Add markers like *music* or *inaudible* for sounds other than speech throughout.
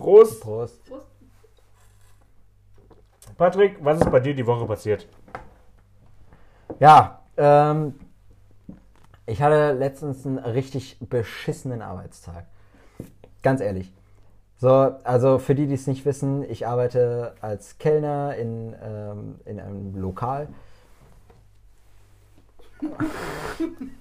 Prost. Prost. Patrick, was ist bei dir die Woche passiert? Ja, ähm, ich hatte letztens einen richtig beschissenen Arbeitstag. Ganz ehrlich. So, also für die, die es nicht wissen, ich arbeite als Kellner in, ähm, in einem Lokal. *laughs*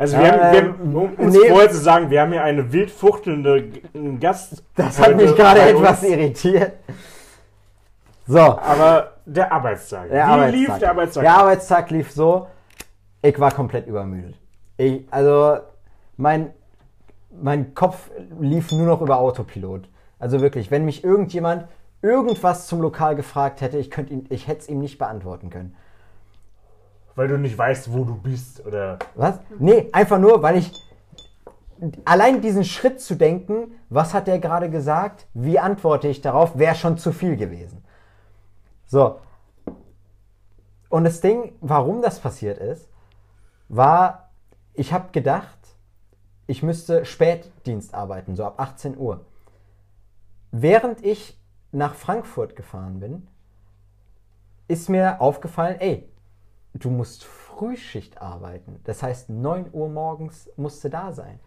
Also wir haben, wir, Ähm, um uns nee. vorher zu sagen, wir haben hier eine wild fuchtelnde G- Gast. Das hat mich gerade bei etwas irritiert. So, Aber der Arbeitstag. der Wie Arbeitstag. lief der Arbeitstag? Der Arbeitstag lief so, ich war komplett übermüdet. Ich, also mein, mein Kopf lief nur noch über Autopilot. Also wirklich, wenn mich irgendjemand irgendwas zum Lokal gefragt hätte, ich, könnte ihn, ich hätte es ihm nicht beantworten können. Weil du nicht weißt, wo du bist. Oder Was? Nee, einfach nur, weil ich allein diesen Schritt zu denken, was hat der gerade gesagt, wie antworte ich darauf, wäre schon zu viel gewesen. So. Und das Ding, warum das passiert ist, war, ich habe gedacht, ich müsste Spätdienst arbeiten, so ab 18 Uhr. Während ich nach Frankfurt gefahren bin, ist mir aufgefallen, ey, du musst Frühschicht arbeiten. Das heißt, 9 Uhr morgens musste da sein.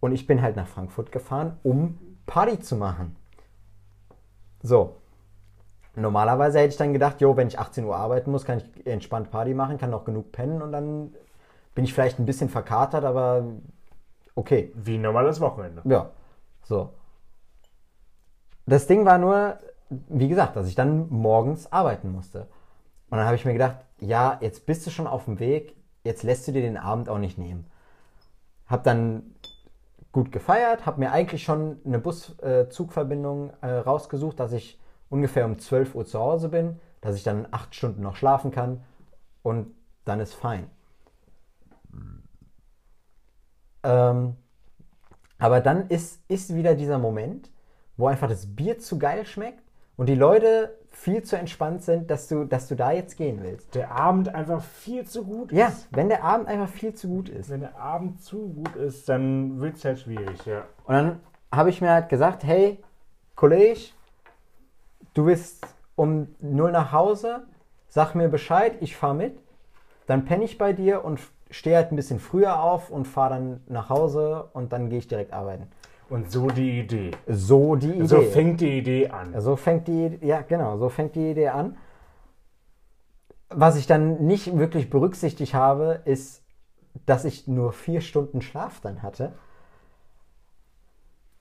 Und ich bin halt nach Frankfurt gefahren, um Party zu machen. So. Normalerweise hätte ich dann gedacht, jo, wenn ich 18 Uhr arbeiten muss, kann ich entspannt Party machen, kann noch genug pennen und dann bin ich vielleicht ein bisschen verkatert, aber okay. wie ein normales Wochenende. Ja, so. Das Ding war nur, wie gesagt, dass ich dann morgens arbeiten musste. Und dann habe ich mir gedacht, ja, jetzt bist du schon auf dem Weg, jetzt lässt du dir den Abend auch nicht nehmen. Hab dann gut gefeiert, hab mir eigentlich schon eine Bus-Zugverbindung äh, rausgesucht, dass ich ungefähr um 12 Uhr zu Hause bin, dass ich dann acht Stunden noch schlafen kann und dann ist fein. Ähm, aber dann ist, ist wieder dieser Moment, wo einfach das Bier zu geil schmeckt und die Leute viel zu entspannt sind, dass du, dass du da jetzt gehen willst. Der Abend einfach viel zu gut Ja, ist. wenn der Abend einfach viel zu gut ist. Wenn der Abend zu gut ist, dann wird es halt schwierig, ja. Und dann habe ich mir halt gesagt, hey, Kollege, du bist um null nach Hause, sag mir Bescheid, ich fahre mit, dann penne ich bei dir und stehe halt ein bisschen früher auf und fahre dann nach Hause und dann gehe ich direkt arbeiten. Und so die Idee. So die Idee. So fängt die Idee an. So fängt die, ja genau, so fängt die Idee an. Was ich dann nicht wirklich berücksichtigt habe, ist, dass ich nur vier Stunden Schlaf dann hatte.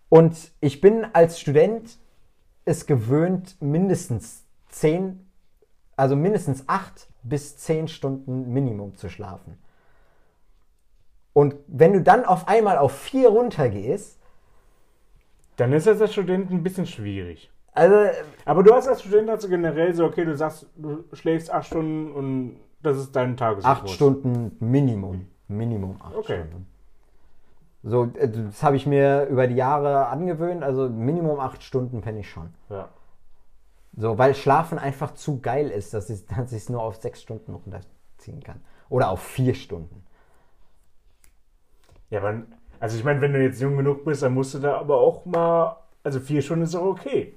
Und ich bin als Student es gewöhnt, mindestens zehn, also mindestens acht bis zehn Stunden Minimum zu schlafen. Und wenn du dann auf einmal auf vier runtergehst, Dann ist das als Student ein bisschen schwierig. also Aber du hast als Student also generell so, okay, du sagst, du schläfst acht Stunden und das ist dein Tagesrhythmus. Acht Stunden Minimum. Minimum acht Okay. Stunden. So, äh, das habe ich mir über die Jahre angewöhnt. Also Minimum acht Stunden penne ich schon. Ja. So, weil Schlafen einfach zu geil ist, dass ich dass ich es nur auf sechs Stunden runterziehen kann. Oder auf vier Stunden. Ja, aber, also ich meine, wenn du jetzt jung genug bist, dann musst du da aber auch mal, also vier Stunden ist auch okay.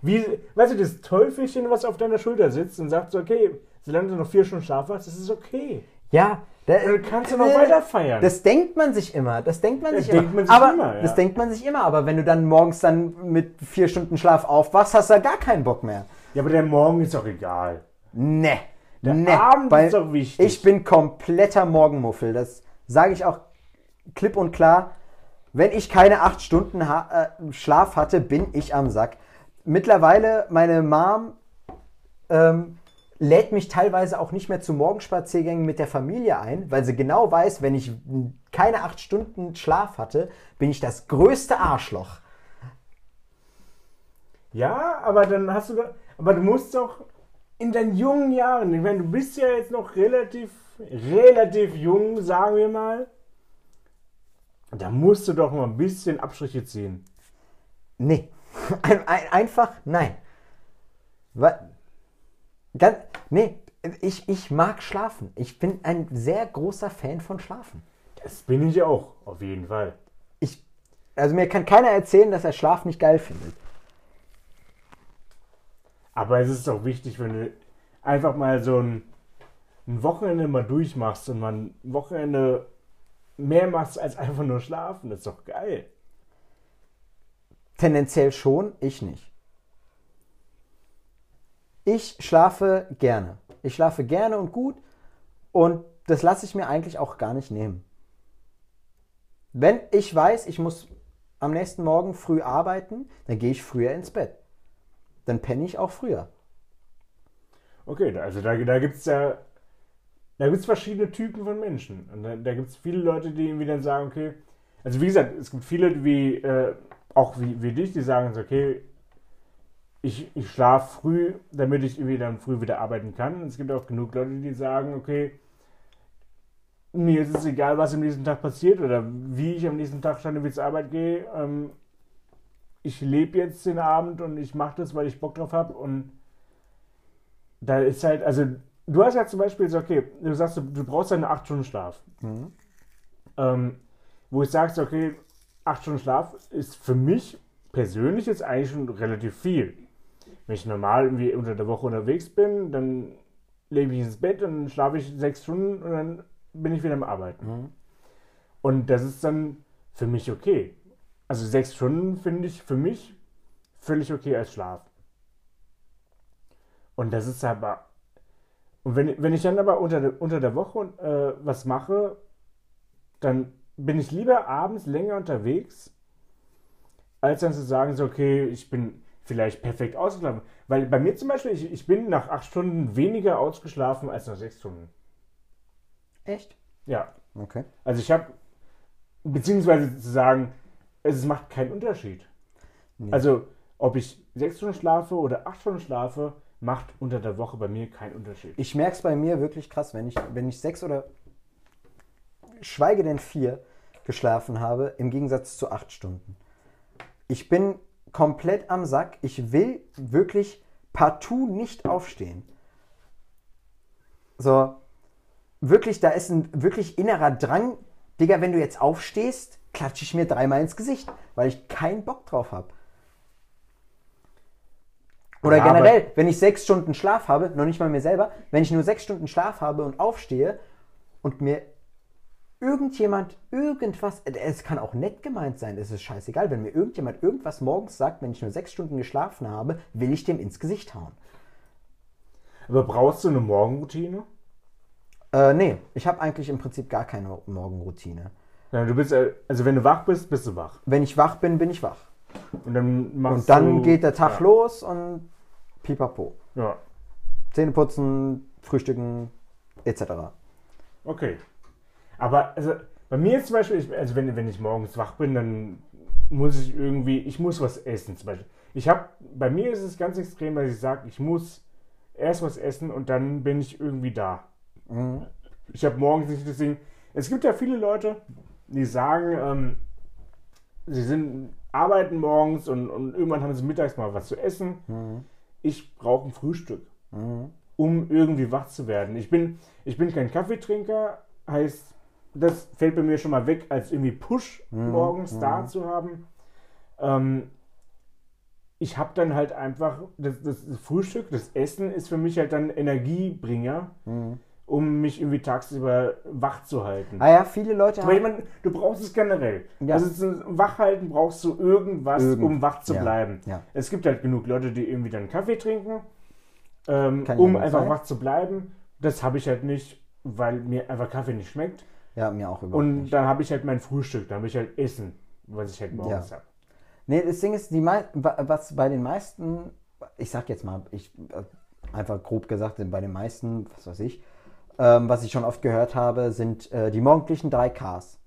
Wie, weißt du, das Teufelchen, was auf deiner Schulter sitzt und sagt so, okay, solange du noch vier Stunden Schlaf hast, das ist okay. Ja, da, Dann kannst du noch weiter feiern. Das denkt man sich immer. Das denkt man Das sich immer. denkt man sich aber immer, ja. das denkt man sich immer. Aber wenn du dann morgens dann mit vier Stunden Schlaf aufwachst, hast du da gar keinen Bock mehr. Ja, aber der Morgen ist doch egal. Ne. Der ne. Abend ist doch wichtig. Ich bin kompletter Morgenmuffel. Das sage ich auch klipp und klar. Wenn ich keine acht Stunden ha äh, Schlaf hatte, bin ich am Sack. Mittlerweile, meine Mom ähm, lädt mich teilweise auch nicht mehr zu Morgenspaziergängen mit der Familie ein, weil sie genau weiß, wenn ich keine acht Stunden Schlaf hatte, bin ich das größte Arschloch. Ja, aber dann hast du aber du musst doch in deinen jungen Jahren, ich meine, du bist ja jetzt noch relativ, relativ jung, sagen wir mal. Da musst du doch mal ein bisschen Abstriche ziehen. Nee. *laughs* Ein, ein, einfach nein. Wa- Ganz, nee, ich, ich mag schlafen. Ich bin ein sehr großer Fan von Schlafen. Das bin ich auch, auf jeden Fall. Ich, Also mir kann keiner erzählen, dass er Schlaf nicht geil findet. Aber es ist doch wichtig, wenn du einfach mal so ein, ein Wochenende mal durchmachst und man ein Wochenende mehr machst als einfach nur schlafen. Das ist doch geil. Tendenziell schon, ich nicht. Ich schlafe gerne. Ich schlafe gerne und gut und das lasse ich mir eigentlich auch gar nicht nehmen. Wenn ich weiß, ich muss am nächsten Morgen früh arbeiten, dann gehe ich früher ins Bett. Dann penne ich auch früher. Okay, also da, da gibt es ja da gibt's verschiedene Typen von Menschen. Und da, da gibt es viele Leute, die irgendwie dann sagen, okay, also wie gesagt, es gibt viele wie, äh, auch wie, wie dich, die sagen, okay, ich, ich schlafe früh, damit ich irgendwie dann früh wieder arbeiten kann. Und es gibt auch genug Leute, die sagen, okay, mir ist es egal, was am nächsten Tag passiert oder wie ich am nächsten Tag schon wieder zur Arbeit gehe. Ähm, ich lebe jetzt den Abend und ich mache das, weil ich Bock drauf habe. Und da ist halt, also du hast ja zum Beispiel so, okay, du sagst, du brauchst eine 8 Stunden Schlaf. Mhm. Ähm, wo ich sagst, okay, 8 Stunden Schlaf ist für mich persönlich jetzt eigentlich schon relativ viel. Wenn ich normal irgendwie unter der Woche unterwegs bin, dann lege ich ins Bett und schlafe ich sechs Stunden und dann bin ich wieder am Arbeiten. Mhm. Und das ist dann für mich okay. Also sechs Stunden finde ich für mich völlig okay als Schlaf. Und das ist aber. Und wenn, wenn ich dann aber unter, der, unter der Woche äh, was mache, dann bin ich lieber abends länger unterwegs, als dann zu sagen, so, okay, ich bin vielleicht perfekt ausgeschlafen. Weil bei mir zum Beispiel, ich, ich bin nach acht Stunden weniger ausgeschlafen als nach sechs Stunden. Echt? Ja. Okay. Also ich habe, beziehungsweise zu sagen, es macht keinen Unterschied. Nee. Also ob ich sechs Stunden schlafe oder acht Stunden schlafe, macht unter der Woche bei mir keinen Unterschied. Ich merke es bei mir wirklich krass, wenn ich, wenn ich sechs oder schweige denn vier geschlafen habe, im Gegensatz zu acht Stunden. Ich bin komplett am Sack. Ich will wirklich partout nicht aufstehen. So, wirklich, da ist ein wirklich innerer Drang. Digga, wenn du jetzt aufstehst, klatsche ich mir dreimal ins Gesicht, weil ich keinen Bock drauf habe. Oder ja, generell, wenn ich sechs Stunden Schlaf habe, noch nicht mal mir selber, wenn ich nur sechs Stunden Schlaf habe und aufstehe und mir irgendjemand irgendwas, es kann auch nett gemeint sein, es ist scheißegal, wenn mir irgendjemand irgendwas morgens sagt, wenn ich nur sechs Stunden geschlafen habe, will ich dem ins Gesicht hauen. Aber brauchst du eine Morgenroutine? Äh, nee, ich habe eigentlich im Prinzip gar keine Morgenroutine. Ja, du bist, äh, also wenn du wach bist, bist du wach. Wenn ich wach bin, bin ich wach. Und dann, machst und dann du, geht der Tag ja. los und pipapo. Ja. Zähne putzen, frühstücken, etc. Okay. Aber also bei mir ist zum Beispiel, ich, also wenn, wenn ich morgens wach bin, dann muss ich irgendwie, ich muss was essen zum Beispiel. Ich habe, bei mir ist es ganz extrem, dass ich sage, ich muss erst was essen und dann bin ich irgendwie da. Mhm. Ich habe morgens nicht das Ding. Es gibt ja viele Leute, die sagen, ähm, sie sind arbeiten morgens und, und irgendwann haben sie mittags mal was zu essen. Mhm. Ich brauche ein Frühstück, mhm. um irgendwie wach zu werden. Ich bin, ich bin kein Kaffeetrinker, heißt, das fällt bei mir schon mal weg, als irgendwie Push mhm. morgens mhm. da zu haben. Ähm, ich habe dann halt einfach, das, das, Frühstück, das Essen ist für mich halt dann Energiebringer. Mhm um mich irgendwie tagsüber wach zu halten. Ah ja, viele Leute haben. Ich meine, du brauchst es generell. Ja. Also zum Wachhalten brauchst du irgendwas, Irgend. um wach zu ja. bleiben. Ja. Es gibt halt genug Leute, die irgendwie dann Kaffee trinken, ähm, um einfach sein. wach zu bleiben. Das habe ich halt nicht, weil mir einfach Kaffee nicht schmeckt. Ja, mir auch überhaupt Und nicht. dann habe ich halt mein Frühstück, dann habe ich halt Essen, was ich halt morgens ja. habe. Nee, das Ding ist, die was bei den meisten, ich sag jetzt mal, ich äh, einfach grob gesagt, bei den meisten, was weiß ich, ähm, was ich schon oft gehört habe, sind äh, die morgendlichen 3 Ks.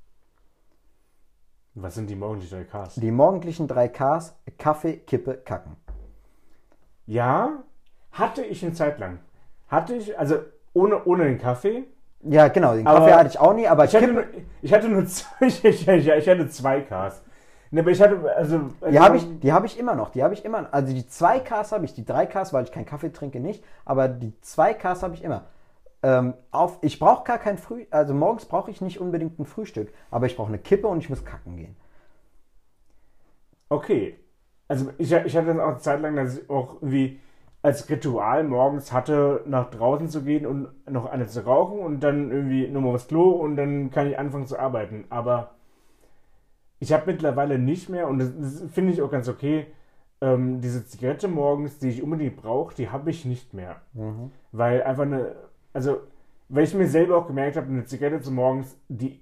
Was sind die morgendlichen 3 Ks? Die morgendlichen 3 Ks, Kaffee, Kippe, Kacken. Ja, hatte ich eine Zeit lang. Hatte ich, also ohne, ohne den Kaffee. Ja, genau, den Kaffee hatte ich auch nie, aber ich hatte, nur, ich hatte nur *laughs* zwei, ich, ich, ich hatte zwei Ks. Ne, aber ich hatte, also. Die habe ich, hab ich immer noch. Die habe ich immer. Also die 2 Ks habe ich, die 3 Ks, weil ich keinen Kaffee trinke, nicht. Aber die 2 Ks habe ich immer. Ähm, auf, ich brauche gar kein Früh, also morgens brauche ich nicht unbedingt ein Frühstück, aber ich brauche eine Kippe und ich muss kacken gehen. okay. Also ich, ich hatte dann auch eine Zeit lang, dass ich auch irgendwie als Ritual morgens hatte, nach draußen zu gehen und noch eine zu rauchen und dann irgendwie nochmal aufs Klo und dann kann ich anfangen zu arbeiten. Aber ich habe mittlerweile nicht mehr, und das, das finde ich auch ganz okay, ähm, diese Zigarette morgens, die ich unbedingt brauche, die habe ich nicht mehr. Mhm. Weil einfach eine, also, weil ich mir selber auch gemerkt habe, eine Zigarette zu morgens, die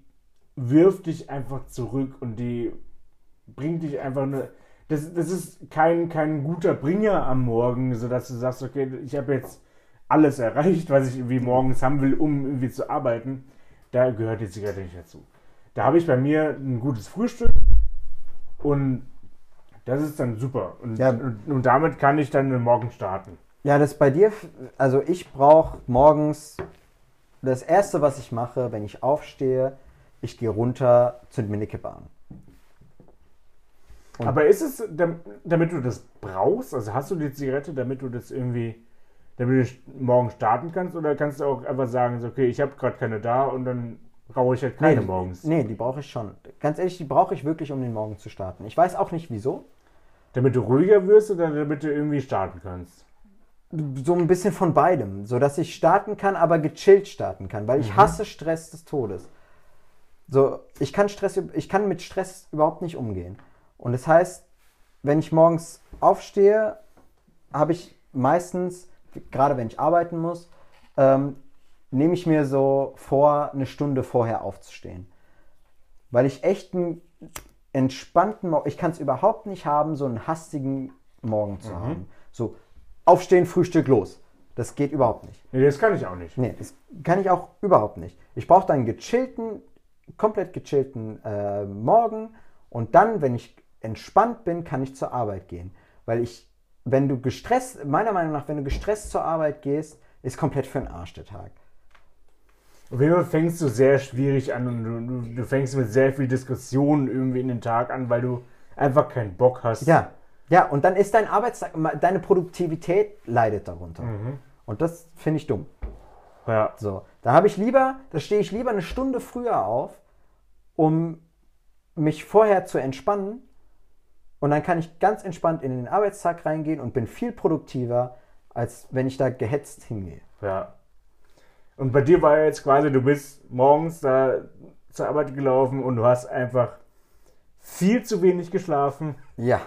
wirft dich einfach zurück und die bringt dich einfach eine. Das, das ist kein, kein guter Bringer am Morgen, sodass du sagst, okay, ich habe jetzt alles erreicht, was ich irgendwie morgens haben will, um irgendwie zu arbeiten. Da gehört die Zigarette nicht dazu. Da habe ich bei mir ein gutes Frühstück und das ist dann super. Und, Ja. und, und damit kann ich dann den Morgen starten. Ja, das bei dir, also ich brauche morgens das erste, was ich mache, wenn ich aufstehe, ich gehe runter, zünd mir eine Kippe an. Und- Aber ist es, dam- damit du das brauchst? Also hast du die Zigarette, damit du das irgendwie, damit du morgen starten kannst? Oder kannst du auch einfach sagen, so, okay, ich habe gerade keine da und dann rauche ich halt keine nee, morgens? Nee, die brauche ich schon. Ganz ehrlich, die brauche ich wirklich, um den Morgen zu starten. Ich weiß auch nicht wieso. Damit du ruhiger wirst oder damit du irgendwie starten kannst? So ein bisschen von beidem, so dass ich starten kann, aber gechillt starten kann, weil ich hasse Stress des Todes. So, ich kann Stress, ich kann mit Stress überhaupt nicht umgehen. Und das heißt, wenn ich morgens aufstehe, habe ich meistens, gerade wenn ich arbeiten muss, ähm, nehme ich mir so vor, eine Stunde vorher aufzustehen. Weil ich echt einen entspannten Morgen, ich kann es überhaupt nicht haben, so einen hastigen Morgen zu haben. So, aufstehen, Frühstück, los. Das geht überhaupt nicht. Nee, das kann ich auch nicht. Nee, das kann ich auch überhaupt nicht. Ich brauche dann einen gechillten, komplett gechillten äh, Morgen und dann, wenn ich entspannt bin, kann ich zur Arbeit gehen. Weil ich, wenn du gestresst, meiner Meinung nach, wenn du gestresst zur Arbeit gehst, ist komplett für den Arsch der Tag. Auf jeden Fall fängst du sehr schwierig an und du, du, du fängst mit sehr viel Diskussionen irgendwie in den Tag an, weil du einfach keinen Bock hast. Ja, ja, und dann ist dein Arbeitstag, deine Produktivität leidet darunter. Und das finde ich dumm. Ja. So, da habe ich lieber, da stehe ich lieber eine Stunde früher auf, um mich vorher zu entspannen. Und dann kann ich ganz entspannt in den Arbeitstag reingehen und bin viel produktiver, als wenn ich da gehetzt hingehe. Ja. Und bei dir war ja jetzt quasi, du bist morgens da zur Arbeit gelaufen und du hast einfach viel zu wenig geschlafen Ja,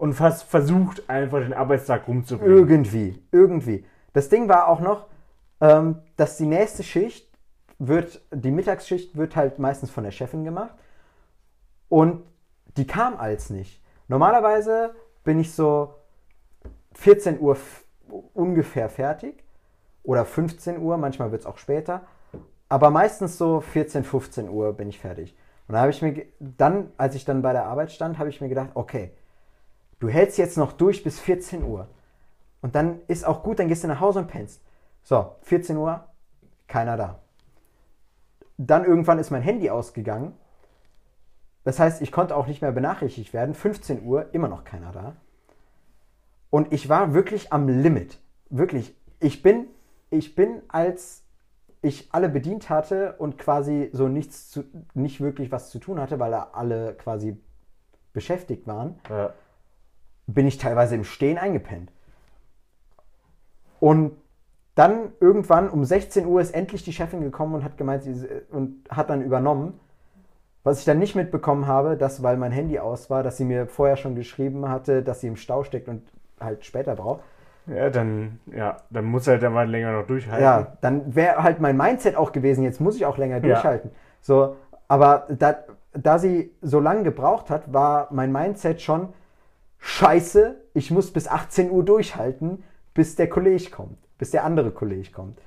und fast versucht, einfach den Arbeitstag rumzubringen. irgendwie, irgendwie. Das Ding war auch noch, ähm, dass die nächste Schicht wird, die Mittagsschicht wird halt meistens von der Chefin gemacht. Und die kam als nicht. Normalerweise bin ich so 14 Uhr ungefähr fertig oder 15 Uhr, manchmal wird es auch später. Aber meistens so 14, 15 Uhr bin ich fertig. Und da habe ich mir, dann, als ich dann bei der Arbeit stand, habe ich mir gedacht, okay, du hältst jetzt noch durch bis 14 Uhr. Und dann ist auch gut, dann gehst du nach Hause und pennst. So, 14 Uhr, keiner da. Dann irgendwann ist mein Handy ausgegangen. Das heißt, ich konnte auch nicht mehr benachrichtigt werden. 15 Uhr, immer noch keiner da. Und ich war wirklich am Limit. Wirklich. Ich bin, ich bin, als ich alle bedient hatte und quasi so nichts zu, nicht wirklich was zu tun hatte, weil alle quasi beschäftigt waren, Ja. Bin ich teilweise im Stehen eingepennt. Und dann irgendwann um 16 Uhr ist endlich die Chefin gekommen und hat gemeint, sie, und hat dann übernommen. Was ich dann nicht mitbekommen habe, dass, weil mein Handy aus war, dass sie mir vorher schon geschrieben hatte, dass sie im Stau steckt und halt später braucht. ja, dann, ja, dann muss halt dann mal länger noch durchhalten. Ja, dann wäre halt mein Mindset auch gewesen, jetzt muss ich auch länger durchhalten. So, aber da, da sie so lange gebraucht hat, war mein Mindset schon scheiße, ich muss bis 18 Uhr durchhalten, bis der Kollege kommt, bis der andere Kollege kommt.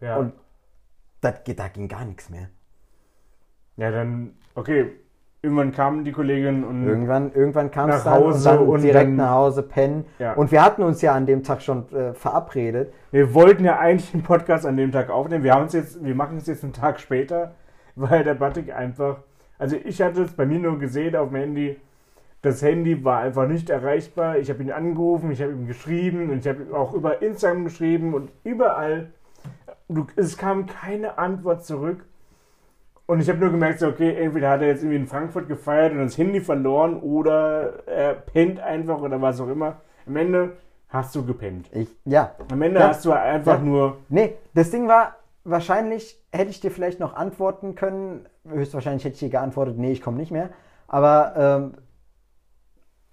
ja. Und das, geht- da ging gar nichts mehr. ja, dann, okay, irgendwann kam die Kollegin und Irgendwann, irgendwann kam es dann und dann und direkt dann- nach Hause pennen. Ja. Und wir hatten uns ja an dem Tag schon äh, verabredet. wir wollten ja eigentlich den Podcast an dem Tag aufnehmen. Wir haben es jetzt, wir machen es jetzt einen Tag später, weil der Batik einfach, also ich hatte es bei mir nur gesehen auf dem Handy, das Handy war einfach nicht erreichbar. Ich habe ihn angerufen, ich habe ihm geschrieben und ich habe ihm auch über Instagram geschrieben und überall, es kam keine Antwort zurück. Und ich habe nur gemerkt, so, okay, entweder hat er jetzt irgendwie in Frankfurt gefeiert und das Handy verloren oder er pennt einfach oder was auch immer. Am Ende hast du gepennt. Ich, ja. Am Ende Ja. hast du einfach Ja. nur. Nee, das Ding war, wahrscheinlich hätte ich dir vielleicht noch antworten können. Höchstwahrscheinlich hätte ich dir geantwortet, nee, ich komme nicht mehr. Aber ähm,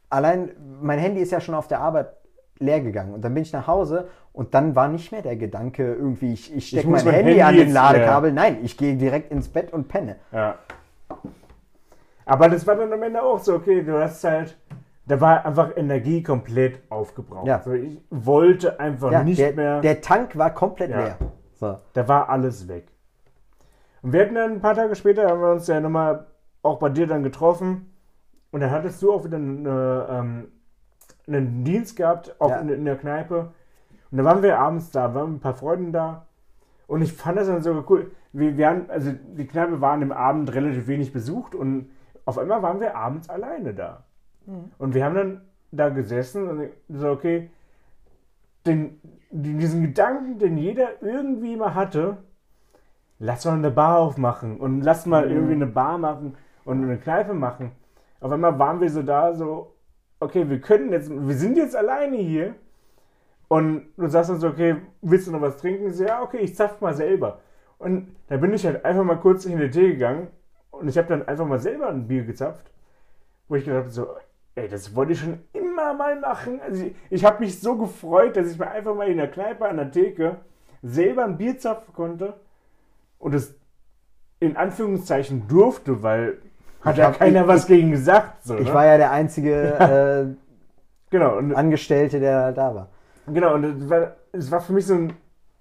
allein, mein Handy ist ja schon auf der Arbeit leer gegangen. Und dann bin ich nach Hause und dann war nicht mehr der Gedanke, irgendwie, ich, ich stecke mein, mein Handy, Handy an den Ladekabel. Nein, ich gehe direkt ins Bett und penne. Ja. Aber das war dann am Ende auch so, okay, du hast halt. Da war einfach Energie komplett aufgebraucht. Ja. So, ich wollte einfach Ja, nicht der, mehr. der Tank war komplett Ja. leer. So. Da war alles weg. Und wir hatten dann ein paar Tage später, haben wir uns ja nochmal auch bei dir dann getroffen. Und dann hattest du auch wieder eine, ähm, einen Dienst gehabt, auch Ja. in, in der Kneipe. Und da waren wir abends da, waren ein paar Freunden da. Und ich fand das dann so cool. Wir, wir haben, also die Kneipe war an dem Abend relativ wenig besucht und auf einmal waren wir abends alleine da. Und wir haben dann da gesessen und so, okay, den, diesen Gedanken, den jeder irgendwie mal hatte, lass mal eine Bar aufmachen und lass mal irgendwie eine Bar machen und eine Kneipe machen. Auf einmal waren wir so da, so, okay, wir können jetzt, wir sind jetzt alleine hier. Und du sagst dann so, okay, willst du noch was trinken? So, ja, okay, ich zapf mal selber. Und da bin ich halt einfach mal kurz in den Tee gegangen und ich habe dann einfach mal selber ein Bier gezapft, wo ich gedacht habe, so, ey, das wollte ich schon immer mal machen. Also ich, ich habe mich so gefreut, dass ich mir einfach mal in der Kneipe an der Theke selber ein Bier zapfen konnte und es in Anführungszeichen durfte, weil hat ja keiner ich- was gegen gesagt. So, Ich ne? war ja der einzige *laughs* genau, und äh, Angestellte, der da war. Genau, und es war, es war für mich so ein,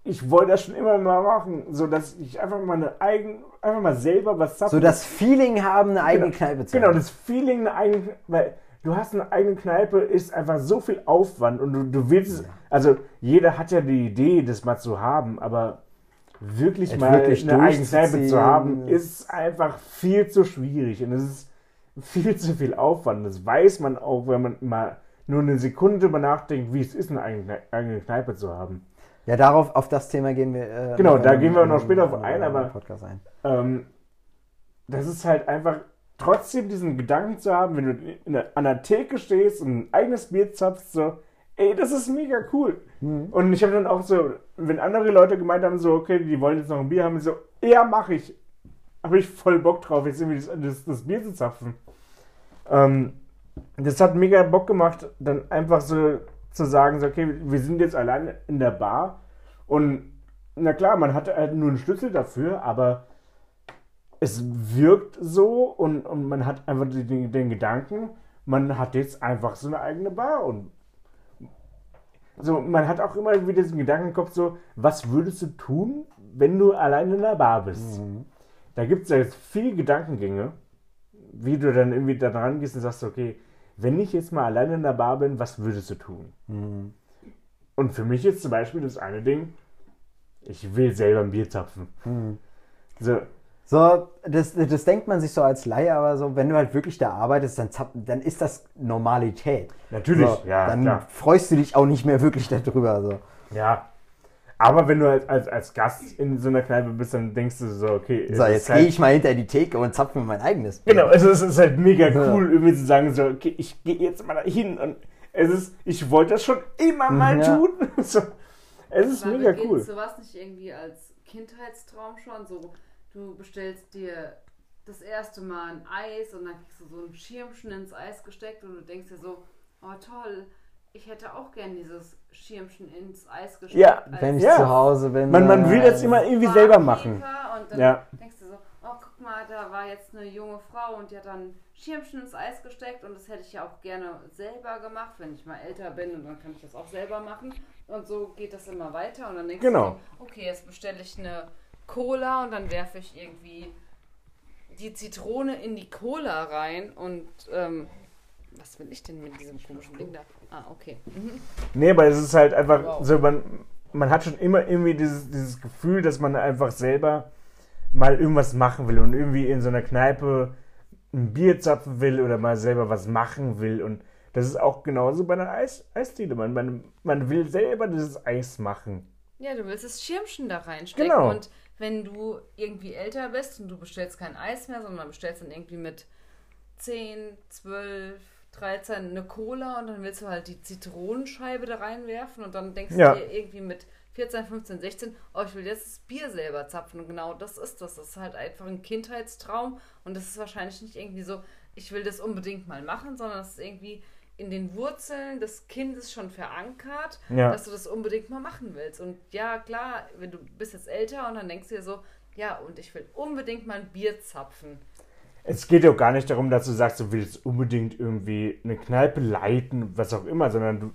ich wollte das schon immer mal machen, so dass ich einfach mal eine eigen, einfach mal selber was zapfen. So das Feeling haben, eine eigene genau, Kneipe zu Genau, haben. das Feeling eine eigene, weil du hast eine eigene Kneipe, ist einfach so viel Aufwand und du, du willst, es- also jeder hat ja die Idee, das mal zu haben, aber wirklich Es mal wirklich eine eigene Kneipe zu haben, ist einfach viel zu schwierig und es ist viel zu viel Aufwand. Das weiß man auch, wenn man mal nur eine Sekunde drüber nachdenkt, wie es ist, eine eigene, Kneipe zu haben. Ja, darauf, auf das Thema gehen wir. Äh, Genau, da gehen wir noch später auf in- ein, in- aber- Podcast ein. ähm, das ist halt einfach trotzdem diesen Gedanken zu haben, wenn du in der, an der Theke stehst und ein eigenes Bier zapfst, so, ey, das ist mega cool. Und ich habe dann auch so, wenn andere Leute gemeint haben, so, okay, die wollen jetzt noch ein Bier haben, so, ja, mach ich. Habe ich voll Bock drauf, jetzt irgendwie das, das, das Bier zu zapfen. Ähm, das hat mega Bock gemacht, dann einfach so zu sagen, so, okay, wir sind jetzt alleine in der Bar und na klar, man hat halt nur einen Schlüssel dafür, aber es wirkt so und, und man hat einfach den, den Gedanken, man hat jetzt einfach so eine eigene Bar und so, man hat auch immer wieder diesen Gedanken im Kopf, so, was würdest du tun, wenn du alleine in der Bar bist? Da gibt es ja jetzt viele Gedankengänge, wie du dann irgendwie da dran gehst und sagst, okay, wenn ich jetzt mal alleine in der Bar bin, was würdest du tun? Und für mich ist zum Beispiel das eine Ding, ich will selber ein Bier zapfen. So, So, das, das denkt man sich so als Laie, aber so, wenn du halt wirklich da arbeitest, dann, zapp- dann ist das Normalität. Natürlich, so, ja, Dann klar. freust du dich auch nicht mehr wirklich darüber. So. Ja. Aber wenn du als, als, als Gast in so einer Kneipe bist, dann denkst du so, okay. So, jetzt halt, gehe ich mal hinter die Theke und zapfe mir mein eigenes. Bier. Genau, es ist, es ist halt mega Ja. cool, irgendwie zu sagen, so, okay, ich gehe jetzt mal dahin und es ist, ich wollte das schon immer mal Ja. tun. *laughs* So, es ist Aber mega cool. sowas nicht irgendwie als Kindheitstraum schon? So, du bestellst dir das erste Mal ein Eis und dann kriegst du so ein Schirmchen ins Eis gesteckt und du denkst dir so, oh toll, ich hätte auch gern dieses Schirmchen ins Eis gesteckt. Ja, Wenn ich Ja. zu Hause bin. Man, man will das immer irgendwie selber machen. Und dann Ja. denkst du so, oh guck mal, da war jetzt eine junge Frau und die hat dann Schirmchen ins Eis gesteckt und das hätte ich ja auch gerne selber gemacht, wenn ich mal älter bin und dann kann ich das auch selber machen. Und so geht das immer weiter und dann denkst Genau. du so, okay, jetzt bestelle ich eine Cola und dann werfe ich irgendwie die Zitrone in die Cola rein und ähm, was will ich denn mit diesem komischen Ding da? Ah, okay. Mhm. Nee, aber es ist halt einfach Wow. so, man, man hat schon immer irgendwie dieses, dieses Gefühl, dass man einfach selber mal irgendwas machen will und irgendwie in so einer Kneipe ein Bier zapfen will oder mal selber was machen will. Und das ist auch genauso bei einer Eis Eisdiele. Man, man, man will selber dieses Eis machen. Ja, du willst das Schirmchen da reinstecken Genau. und wenn du irgendwie älter bist und du bestellst kein Eis mehr, sondern bestellst dann irgendwie mit 10, 12, 13 eine Cola und dann willst du halt die Zitronenscheibe da reinwerfen und dann denkst Ja. du dir irgendwie mit 14, 15, 16, oh, ich will jetzt das Bier selber zapfen. Und genau das ist das. Das ist halt einfach ein Kindheitstraum und das ist wahrscheinlich nicht irgendwie so, ich will das unbedingt mal machen, sondern es ist irgendwie in den Wurzeln des Kindes schon verankert, Ja. dass du das unbedingt mal machen willst. Und ja, klar, wenn du bist jetzt älter und dann denkst du dir so, ja, und ich will unbedingt mal ein Bier zapfen. Es geht ja auch gar nicht darum, dass du sagst, du willst unbedingt irgendwie eine Kneipe leiten, was auch immer, sondern du,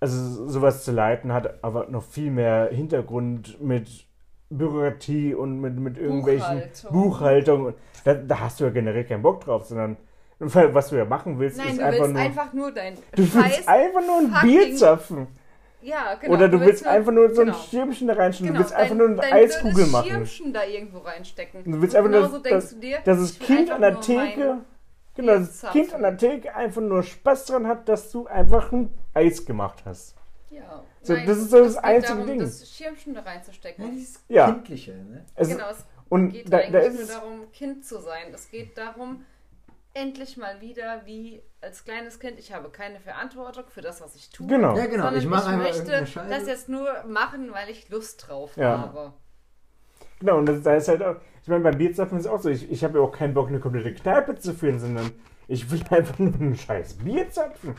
also sowas zu leiten hat aber noch viel mehr Hintergrund mit Bürokratie und mit, mit irgendwelchen Buchhaltung. Buchhaltung. Da, da hast du ja generell keinen Bock drauf, sondern was du ja machen willst, Nein, ist du einfach willst nur. einfach nur dein du willst Scheiß. einfach nur ein fucking- Bier zapfen. Ja, genau. Oder du, willst einfach nur so ein genau. Schirmchen da reinstellen. Genau, du willst einfach dein- nur eine dein Eiskugel machen. Schirmchen da irgendwo reinstecken. Du willst einfach nur, genauso dass, denkst du dir, dass das ich will Kind einfach an der nur Theke, mein genau, Bier das zapfen. Kind an der Theke einfach nur Spaß dran hat, dass du einfach ein Eis gemacht hast. Ja. So, das ist so das es geht einzige darum, Ding. das Schirmchen da reinzustecken. Ja, dieses Ja. Kindliche, ne? Es, genau, es und geht da, da eigentlich ist nur darum, Kind zu sein. Es geht darum, endlich mal wieder wie als kleines Kind, ich habe keine Verantwortung für das, was ich tue. genau. Ja, genau. Sondern Ich mache ich möchte das jetzt nur machen, weil ich Lust drauf Ja. habe. Genau, und das, da ist halt auch, ich meine, beim Bierzapfen ist es auch so, ich, ich habe ja auch keinen Bock, eine komplette Kneipe zu führen, sondern ich will *laughs* einfach nur ein scheiß Bier zapfen.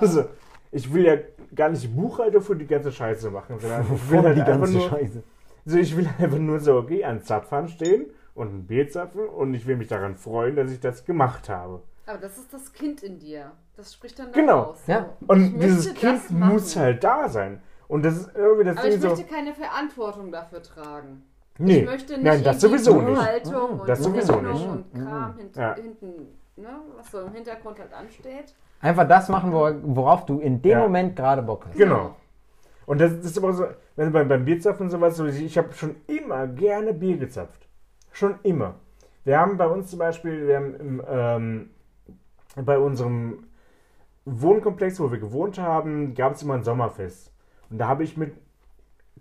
Also, ich will ja gar nicht Buchhalter für die ganze Scheiße machen, sondern ich will *laughs* halt die einfach ganze nur, Scheiße. also ich will *laughs* einfach nur so, okay, an Zapfhahn stehen und ein Bier zapfen und ich will mich daran freuen, dass ich das gemacht habe. Aber das ist das Kind in dir. Das spricht dann Genau. raus. Ja. Ich Und möchte dieses das Kind muss halt da sein. Und das ist irgendwie das Aber ich Ding so. möchte keine Verantwortung dafür tragen. Nee, ich möchte nicht nein, das irgendwie sowieso nicht. Buchhaltung und Das sowieso Rechnung nicht. und Kram hint Ja. hinten, ne, was so im Hintergrund halt ansteht. Einfach das machen, wor- worauf du in dem Ja. Moment gerade Bock hast. Genau. Und das, das ist aber so, wenn du beim, beim Bierzapfen und sowas, so, ich habe schon immer gerne Bier gezapft. Schon immer. Wir haben bei uns zum Beispiel, wir haben im, ähm, bei unserem Wohnkomplex, wo wir gewohnt haben, gab es immer ein Sommerfest. Und da habe ich mit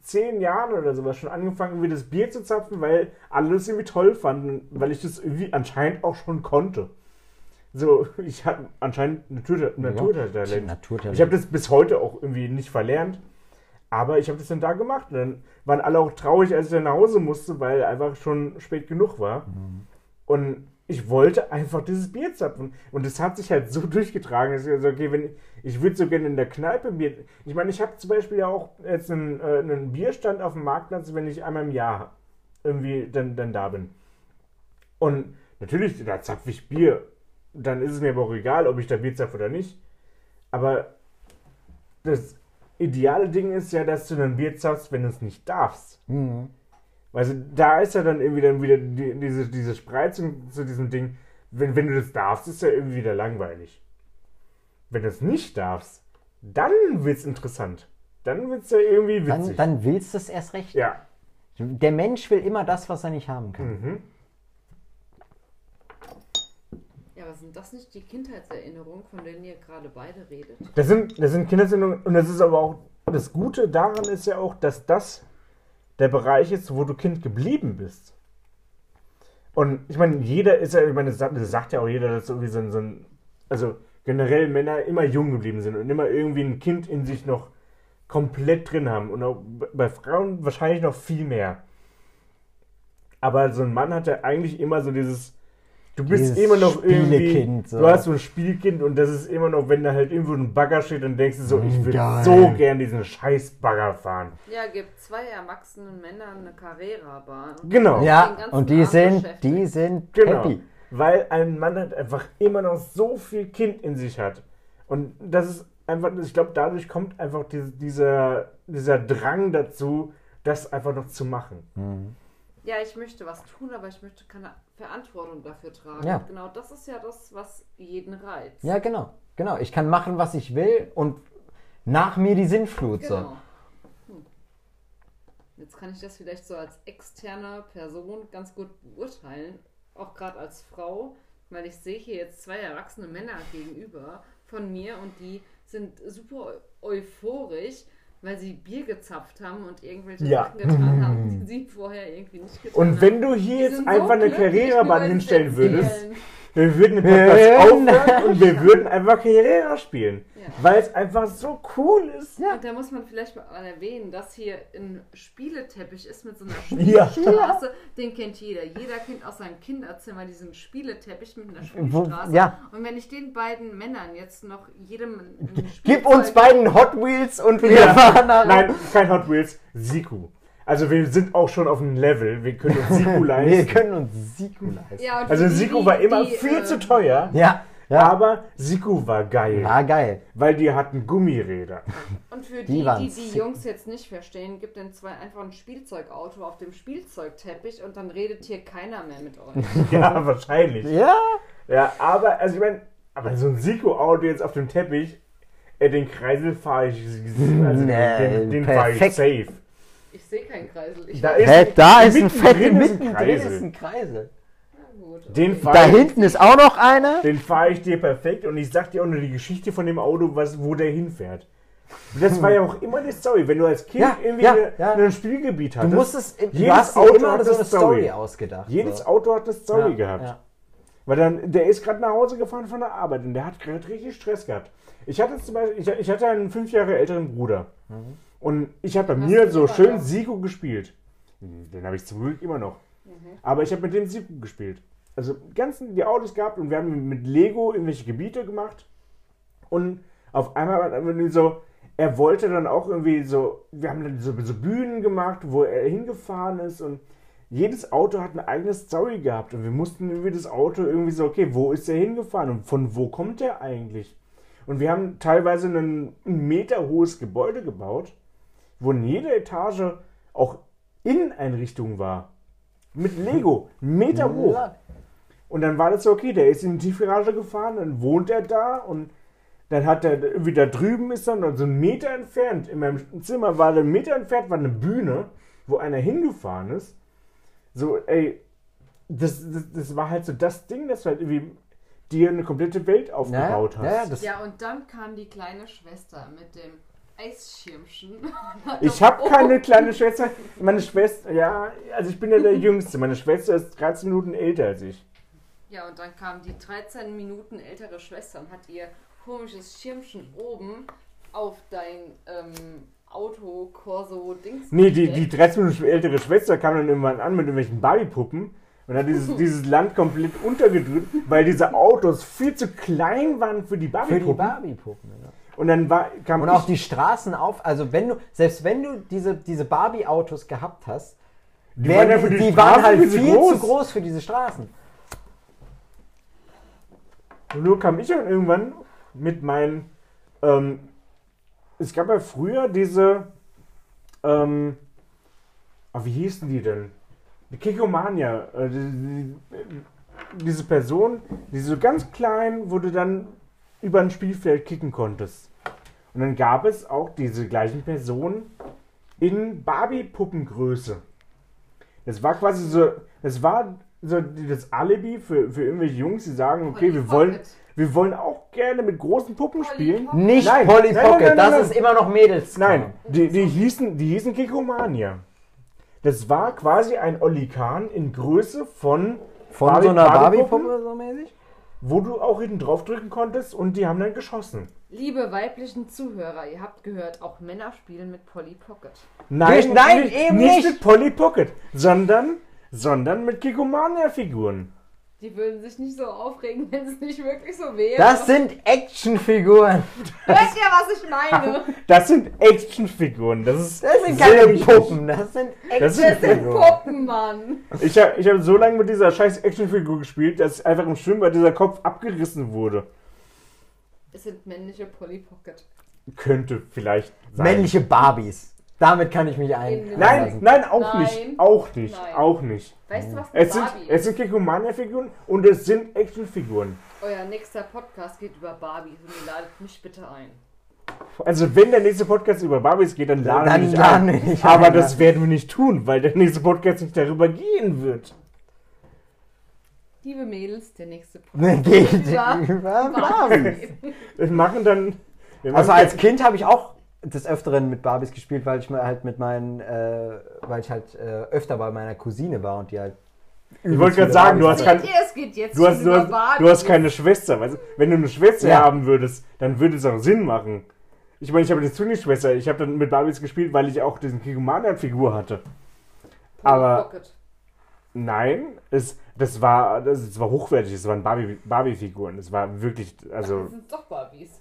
zehn Jahren oder sowas schon angefangen, wieder das Bier zu zapfen, weil alle das irgendwie toll fanden, weil ich das irgendwie anscheinend auch schon konnte. So, ich hatte anscheinend Natur, Naturtalent. Naturtalent. Ich habe das bis heute auch irgendwie nicht verlernt. Aber ich habe das dann da gemacht. Und dann waren alle auch traurig, als ich dann nach Hause musste, weil einfach schon spät genug war. Und ich wollte einfach dieses Bier zapfen. Und das hat sich halt so *laughs* durchgetragen, dass ich so, okay, wenn ich würde so gerne in der Kneipe Bier. Ich meine, ich habe zum Beispiel ja auch jetzt einen, äh, einen Bierstand auf dem Marktplatz, wenn ich einmal im Jahr irgendwie dann, dann da bin. Und natürlich, da zapfe ich Bier. Dann ist es mir aber auch egal, ob ich da Bier zapfe oder nicht. Aber das ideale Ding ist ja, dass du dann Bier zapfst, wenn du es nicht darfst. Mhm. Also da ist ja dann irgendwie dann wieder die, diese, diese Spreizung zu diesem Ding. Wenn, wenn du das darfst, ist ja irgendwie wieder langweilig. Wenn du es nicht darfst, dann wird's interessant. Dann wird's ja irgendwie Dann, witzig. dann willst du es erst recht. ja. Der Mensch will immer das, was er nicht haben kann. Mhm. Ja, aber sind das nicht die Kindheitserinnerungen, von denen ihr gerade beide redet? Das sind, das sind Kindersendungen und das ist aber auch das Gute daran ist ja auch, dass das der Bereich ist, wo du Kind geblieben bist. Und ich meine, jeder ist ja, ich meine, das sagt, das sagt ja auch jeder, dass irgendwie so ein, so ein, also generell Männer immer jung geblieben sind und immer irgendwie ein Kind in sich noch komplett drin haben. Und auch bei Frauen wahrscheinlich noch viel mehr. Aber so ein Mann hat ja eigentlich immer so dieses, du bist Dieses immer noch irgendwie, Spielekind, so. du hast so ein Spielkind und das ist immer noch, wenn da halt irgendwo ein Bagger steht, dann denkst du so, ich würde so gern diesen scheiß Bagger fahren. Ja, gibt zwei erwachsenen Männern eine Carrera-Bahn. Genau. Ja, und die Abend sind, die sind Genau. happy. Weil ein Mann halt einfach immer noch so viel Kind in sich hat. Und das ist einfach, ich glaube, dadurch kommt einfach diese, dieser, dieser Drang dazu, das einfach noch zu machen. Ja, ich möchte was tun, aber ich möchte keine Verantwortung dafür tragen. Ja. Genau das ist ja das, was jeden reizt. Ja, genau. Genau. Ich kann machen, was ich will und nach mir die Sinnflut. So. Genau. Hm. Jetzt kann ich das vielleicht so als externe Person ganz gut beurteilen, auch gerade als Frau, weil ich sehe hier jetzt zwei erwachsene Männer gegenüber von mir und die sind super eu- euphorisch, weil sie Bier gezapft haben und irgendwelche Ja. Sachen getan haben, die sie vorher irgendwie nicht getan haben. Und wenn du hier jetzt sind so einfach eine sie hinstellen würdest, wir würden den Podcast *laughs* aufhören und wir würden einfach Carrera spielen. Ja. Weil es einfach so cool ist. Ja. Und da muss man vielleicht mal erwähnen, dass hier ein Spieleteppich ist mit so einer *laughs* Ja. Spielstraße. Den kennt jeder. Jeder kennt aus seinem Kinderzimmer diesen Spieleteppich mit einer Spielstraße. ja. Und wenn ich den beiden Männern jetzt noch jedem ein Gib uns beiden Hot Wheels und wir Ja. fahren nach. Nein, kein Hot Wheels, Siku. Also wir sind auch schon auf einem Level, wir können uns *laughs* Siku Wir leisten. können uns Siku leisten. Ja, Also Siku war immer die, viel äh, zu teuer, Ja, ja. aber Siku war geil, War geil. weil die hatten Gummiräder. *laughs* Und für Die die, die die. Jungs jetzt nicht verstehen, gibt den zwei einfach ein Spielzeugauto auf dem Spielzeugteppich und dann redet hier keiner mehr mit euch. *laughs* Ja, wahrscheinlich. Ja. Ja, aber, also ich meine, aber so ein Siku-Auto jetzt auf dem Teppich, äh, den Kreisel fahre ich, also Nee, den, den fahre ich safe. Ich sehe keinen Kreisel. Ich Da ist- Hä, da ist ein mittendrin fette, ist ein Kreisel. ist ein Kreisel. Den fahr- Da hinten ist auch noch einer. Den fahre ich dir perfekt und ich sag dir auch nur die Geschichte von dem Auto, was, wo der hinfährt. Und das war ja auch immer die Story, wenn du als Kind Ja, irgendwie ja, eine, ja. ein Spielgebiet Du hattest. musstest, du jedes hast dir Auto immer hat so eine eine Story, Story. ausgedacht. jedes so. Auto hat eine Story Ja, gehabt. ja. Weil dann, der ist gerade nach Hause gefahren von der Arbeit und der hat gerade richtig Stress gehabt. Ich hatte zum Beispiel, ich, ich hatte einen fünf Jahre älteren Bruder. Mhm. Und ich habe bei Hast mir du so schön? Sigo gespielt. Den habe ich zum Glück immer noch. Mhm. Aber ich habe mit dem Sigo gespielt. Also ganzen die Autos gehabt und wir haben mit Lego irgendwelche Gebiete gemacht. Und auf einmal war dann irgendwie so, er wollte dann auch irgendwie so, wir haben dann so, so Bühnen gemacht, wo er hingefahren ist und jedes Auto hat eine eigene Story gehabt und wir mussten irgendwie das Auto irgendwie so, okay, wo ist er hingefahren und von wo kommt er eigentlich? Und wir haben teilweise ein, ein Meter hohes Gebäude gebaut, wo in jeder Etage auch Inneneinrichtung war. Mit Lego, Meter hoch. Und dann war das so, okay, der ist in die Tiefgarage gefahren, dann wohnt er da und dann hat er irgendwie da drüben ist dann so einen Meter entfernt, in meinem Zimmer war ein Meter entfernt, war eine Bühne, wo einer hingefahren ist. So, ey, das, das, das war halt so das Ding, das halt irgendwie dir eine komplette Welt aufgebaut ja, hast. ja, Ja, und dann kam die kleine Schwester mit dem Eisschirmchen. *laughs* Ich habe keine kleine Schwester. Meine Schwester, ja, also ich bin ja der *laughs* Jüngste. Meine Schwester ist 13 Minuten älter als ich. Ja, und dann kam die 13 Minuten ältere Schwester und hat ihr komisches Schirmchen oben auf dein ähm, Auto, Corso, Dings. Nee, die, die gesteckt. 13 Minuten ältere Schwester kam dann irgendwann an mit irgendwelchen Barbie-Puppen und hat dieses, *laughs* dieses Land komplett untergedrückt, weil diese Autos viel zu klein waren für die für die Barbie-Puppen. Barbie-Puppen. Ja. und dann war, kam Und auch die Straßen auf, also wenn du, selbst wenn du diese, diese Barbie-Autos gehabt hast, die wären ja die, die waren halt viel zu viel groß. zu groß für diese Straßen. Nur kam ich dann irgendwann mit meinen. Ähm, es gab ja früher diese. Ähm, ah, wie hießen die denn? Die Kikomania. Äh, die, die, diese Person, die so ganz klein, wo du dann über ein Spielfeld kicken konntest. Und dann gab es auch diese gleichen Personen in Barbie-Puppengröße. Das war quasi so. Das war so das Alibi für, für irgendwelche Jungs, die sagen, okay, wir wollen, Pocket. wir wollen auch gerne mit großen Puppen spielen. Pocket. Nicht Nein, Polly nein, nein, Pocket, nein, das ist immer noch Mädels. Nein, die, die, hießen, die hießen Kikomania. Das war quasi ein Olikan in Größe von, Von Barbie- so einer? Barbie-Puppe so mäßig? wo du auch hinten drauf drücken konntest und die haben dann geschossen. Liebe weiblichen Zuhörer, ihr habt gehört, auch Männer spielen mit Polly Pocket. Nein, nein, nicht, eben nicht nicht. mit Polly Pocket, sondern, sondern mit Kikomania-Figuren. Die würden sich nicht so aufregen, wenn es nicht wirklich so wäre. Das sind Actionfiguren. *laughs* Hört ihr, was ich meine? Das sind Actionfiguren. Das ist Das sind keine. Puppen, das sind Das sind Das sind Actionfiguren. Puppen, Mann. Ich habe ich hab so lange mit dieser scheiß Actionfigur gespielt, dass einfach im Schwimmbad dieser Kopf abgerissen wurde. Es sind männliche Polly Pocket. Könnte vielleicht sein. Männliche Barbies. Damit kann ich mich ein. In- Nein, nein, auch Nein. nicht. Auch nicht. Nein. Auch nicht. Weißt du, was Es sind, Barbie es sind Kikomania-Figuren und es sind Actionfiguren. Euer nächster Podcast geht über Barbies und ihr ladet mich bitte ein. Also wenn der nächste Podcast über Barbies geht, dann laden Dann dich laden ein. dich Aber ein, das ja. werden wir nicht tun, weil der nächste Podcast nicht darüber gehen wird. Liebe Mädels, der nächste *laughs* Podcast Geht über über Barbies. Barbies. Wir machen dann... Wir machen Also als Kind habe ich auch des Öfteren mit Barbies gespielt, weil ich mal halt mit meinen, äh, weil ich halt äh, öfter bei meiner Cousine war und die halt. Ich wollte gerade sagen, du hast, kein, du, hast, du, hast, Barbie. du hast keine Schwester. Weißt du? Wenn du eine Schwester Ja. haben würdest, dann würde es auch Sinn machen. Ich meine, ich habe eine Zwillingsschwester. Ich habe dann mit Barbies gespielt, weil ich auch diesen Kigumania-Figur hatte. aber- Pocket. Nein, es, das, war, das, es war hochwertig. Es waren Barbie- Barbie-Figuren. es war wirklich, also... Das sind doch Barbies.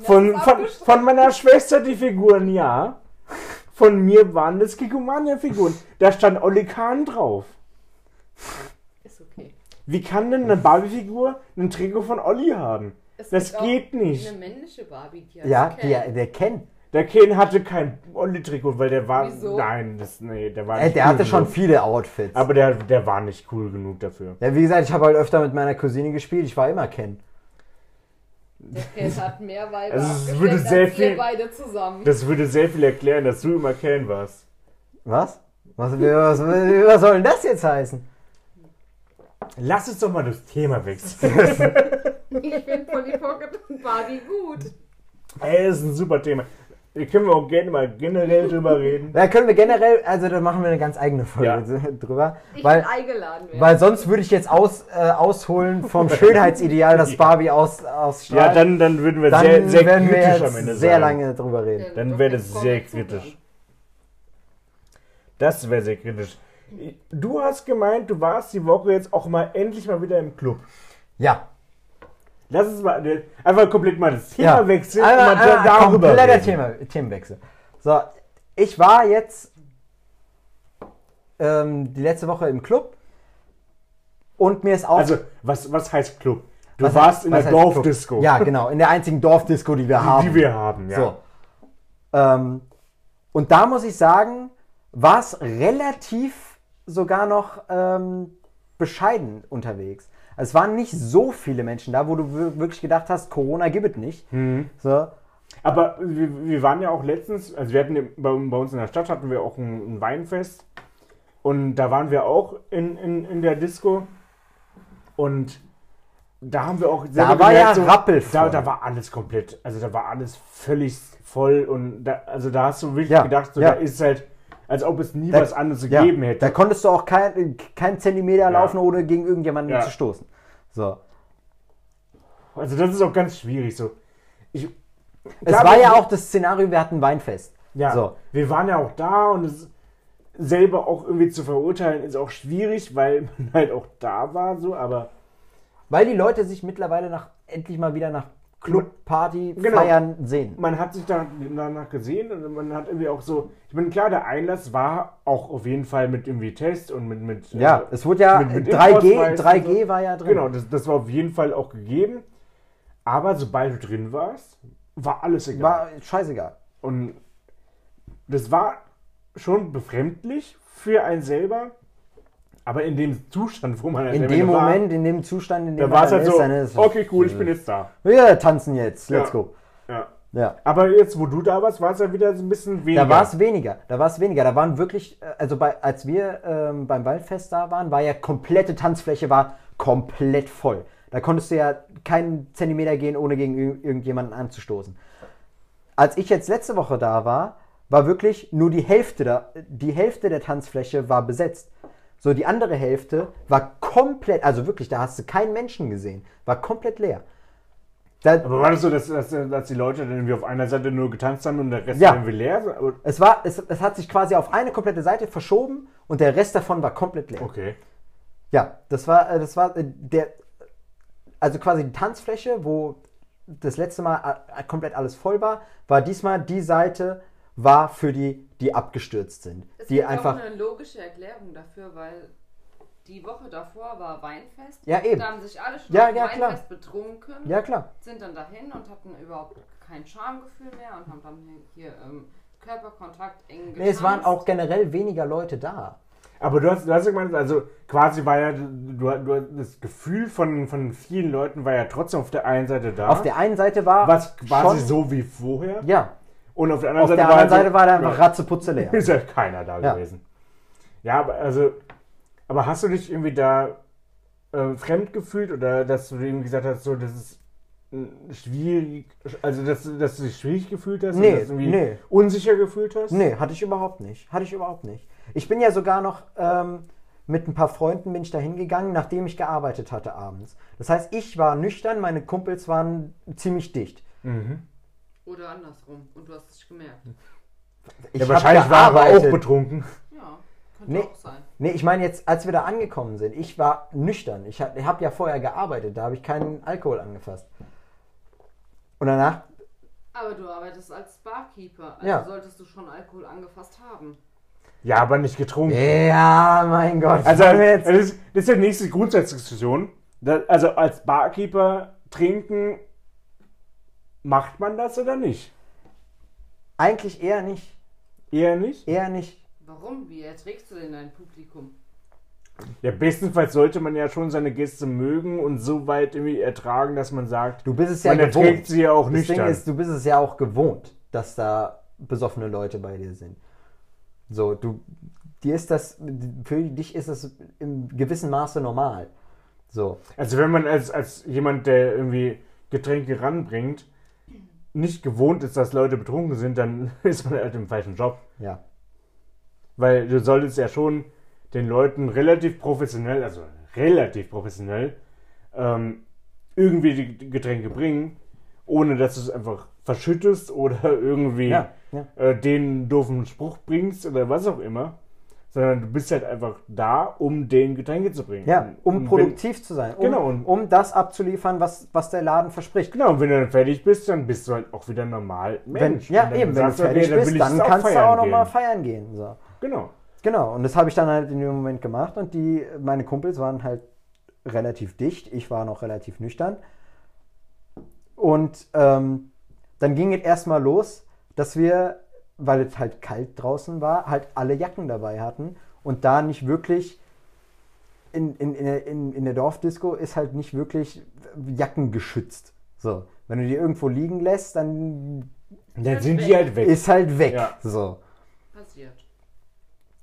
Von, von, von meiner Schwester die Figuren, ja. Von mir waren das Kigumania-Figuren. Da stand Olli Kahn drauf. Ist okay. Wie kann denn eine Barbie-Figur ein Trikot von Olli haben? Es Das gibt auch geht nicht. Eine männliche Barbie, die Ja, Ken. die, der Ken. Der Ken hatte kein Olli-Trikot, weil der war. Wieso? Nein, das, nee, der war Äh, nicht der cool hatte schon genug. viele Outfits. Aber der, der war nicht cool genug dafür. ja, wie gesagt, ich habe halt öfter mit meiner Cousine gespielt. Ich war immer Ken. Der Ken *laughs* hat mehr Weiber Also würde sehr als viel- beide zusammen. Das würde sehr viel erklären, dass du immer Ken warst. Was? Was, was, was soll denn das jetzt heißen? Lass uns doch mal das Thema wechseln. *laughs* *laughs* Ich finde Polly Pocket und Barbie gut. Ey, das ist ein super Thema. Hier können wir auch gerne mal generell drüber reden. Da können wir generell, also da machen wir eine ganz eigene Folge Ja. drüber. Ich Weil, eingeladen werden. weil sonst würde ich jetzt aus, äh, ausholen vom *laughs* Schönheitsideal, das. Barbie aus, ausstrahlt. Ja, dann, dann würden wir Dann sehr, sehr werden wir kritisch jetzt am Ende sehr sein. lange drüber reden. Dann wäre das sehr wir kritisch. Das wäre sehr kritisch. Du hast gemeint, du warst die Woche jetzt auch mal endlich mal wieder im Club. Ja. Lass uns mal einfach komplett mal das Thema ja. wechseln Einmal- und mal einmal da- darüber kompletter reden. Thema, Themenwechsel. So, ich war jetzt ähm, die letzte Woche im Club und mir ist auch Also, was, was heißt Club? Du Was warst heißt- in der? Dorfdisco, Ja, genau, in der einzigen Dorfdisco, die wir die, haben. die wir haben. Ja. So. Ähm, und da muss ich sagen, war es relativ sogar noch ähm, bescheiden unterwegs. Also es waren nicht so viele Menschen da, wo du wir- wirklich gedacht hast, Corona gibt es nicht. Mhm. So. Aber wir, wir waren ja auch letztens, also wir hatten bei, bei uns in der Stadt hatten wir auch ein, ein Weinfest und da waren wir auch in, in, in der Disco und da haben wir auch selber war ja rappelvoll. Da, da war alles komplett, also da war alles völlig voll und da, also da hast du wirklich Ja, gedacht, so, ja. da ist halt, als ob es nie Da- was anderes Ja, gegeben hätte. Da konntest du auch kein, kein Zentimeter laufen, ohne gegen irgendjemanden Ja. zu stoßen. So. Also das ist auch ganz schwierig so. Ich, Es war ja auch das Szenario, wir hatten Weinfest. Ja, So. wir waren ja auch da und es selber auch irgendwie zu verurteilen ist auch schwierig, weil man *laughs* halt auch da war, so, aber Weil die Leute sich mittlerweile nach endlich mal wieder nach Club, Party, Genau. Feiern sehen. man hat sich da danach gesehen und man hat irgendwie auch so, ich meine, klar, der Einlass war auch auf jeden Fall mit irgendwie Test und mit, mit Ja, äh, es wurde ja mit- mit 3G, Impfausweis und 3G so. war ja drin. genau, das, das war auf jeden Fall auch gegeben, aber sobald du drin warst, war alles egal. War scheißegal. Und das war schon befremdlich für einen selber, aber in dem Zustand, wo man In dem war, Moment, in dem Zustand, in dem da man war es dann halt ist, so, dann ist- okay, cool, ich bin jetzt da. Wir tanzen jetzt, let's Ja. go. Ja. Ja. Aber jetzt, wo du da warst, war es ja wieder so ein bisschen weniger. Da war es weniger. Da war es weniger. Da waren wirklich, äh, also bei, als wir ähm, beim Waldfest da waren, war ja komplette Tanzfläche war komplett voll. Da konntest du ja keinen Zentimeter gehen, ohne gegen ir- irgendjemanden anzustoßen. Als ich jetzt letzte Woche da war, war wirklich nur die Hälfte da, die Hälfte der Tanzfläche war besetzt. So, die andere Hälfte war komplett, also wirklich, da hast du keinen Menschen gesehen. War komplett leer. Da, Aber war das so, dass, dass, dass die Leute dann irgendwie auf einer Seite nur getanzt haben und der Rest Ja. irgendwie leer? Es, war, es, es hat sich quasi auf eine komplette Seite verschoben und der Rest davon war komplett leer. Okay. Ja, das war, äh, das war äh, der, also quasi die Tanzfläche, wo das letzte Mal äh, komplett alles voll war, war diesmal die Seite, war für die, die abgestürzt sind. Es die gibt einfach, auch eine logische Erklärung dafür, weil die Woche davor war Weinfest. Ja, eben. Da haben sich alle schon Ja, ja, klar. Weinfest betrunken, ja klar. sind dann dahin und hatten überhaupt kein Schamgefühl mehr und haben dann hier, hier ähm, Körperkontakt eng getanzt. Nee, es waren auch generell weniger Leute da. Aber du hast, du hast ja gemeint, also quasi war ja, du, du, das Gefühl von, von vielen Leuten war ja trotzdem auf der einen Seite da. Auf der einen Seite war was quasi schon, so wie vorher. ja, Und auf der anderen auf Seite der war anderen halt Seite so, war da einfach ja, ratzeputze leer. *laughs* ist ja keiner da Ja. gewesen. Ja, aber also, aber hast du dich irgendwie da äh, fremd gefühlt oder dass du irgendwie gesagt hast, so, das ist schwierig, also dass, dass du dich schwierig gefühlt hast? Nee, nee. unsicher gefühlt hast? Nee, hatte ich überhaupt nicht. Hatte ich überhaupt nicht. Ich bin ja sogar noch ähm, mit ein paar Freunden bin ich da hingegangen, nachdem ich gearbeitet hatte abends. Das heißt, ich war nüchtern, meine Kumpels waren ziemlich dicht. Mhm. Oder andersrum. Und du hast es nicht gemerkt. Ich Ja, wahrscheinlich war er aber auch betrunken. Ja, könnte Nee. auch sein. Nee, ich meine jetzt, als wir da angekommen sind, ich war nüchtern. Ich habe hab ja vorher gearbeitet, da habe ich keinen Alkohol angefasst. Und danach, Aber du arbeitest als Barkeeper. Also Ja. solltest du schon Alkohol angefasst haben. Ja, aber nicht getrunken. ja, mein Gott. Also, das, ist, das ist die nächste Grundsatzdiskussion. Also, als Barkeeper trinken, macht man das oder nicht? eigentlich eher nicht. Eher nicht? Eher nicht. Warum? Wie erträgst du denn dein Publikum? Ja, bestenfalls sollte man ja schon seine Gäste mögen und so weit irgendwie ertragen, dass man sagt, Du bist es ja man erträgt gewohnt. sie ja auch Das nüchtern. Ding ist, du bist es ja auch gewohnt, dass da besoffene Leute bei dir sind. So, du, dir ist das, für dich ist es im gewissen Maße normal. So, Also wenn man als, als jemand, der irgendwie Getränke ranbringt, nicht gewohnt ist, dass Leute betrunken sind, dann *laughs* ist man halt im falschen Job. ja. Weil du solltest ja schon den Leuten relativ professionell, also relativ professionell, ähm, irgendwie die Getränke bringen, ohne dass du es einfach verschüttest oder *laughs* irgendwie Ja, ja. äh, den doofen Spruch bringst oder was auch immer. Sondern du bist halt einfach da, um den Getränke zu bringen. Ja, um wenn- produktiv zu sein. Um, Genau, und- um das abzuliefern, was, was der Laden verspricht. Genau, und wenn du dann fertig bist, dann bist du halt auch wieder normal Wenn, Mensch. ja, Und dann eben, wenn du okay, fertig dann will bist, dann auch kannst du auch nochmal feiern gehen. So. Genau. Genau, und das habe ich dann halt in dem Moment gemacht und die, meine Kumpels waren halt relativ dicht, ich war noch relativ nüchtern. Und ähm, dann ging es erstmal los, dass wir, weil es halt kalt draußen war, halt alle Jacken dabei hatten und da nicht wirklich in, in, in, der- in, in der Dorfdisco ist halt nicht wirklich Jacken geschützt. So, wenn du die irgendwo liegen lässt, dann Dann sind die halt weg. ist halt weg. Ja. So. Passiert.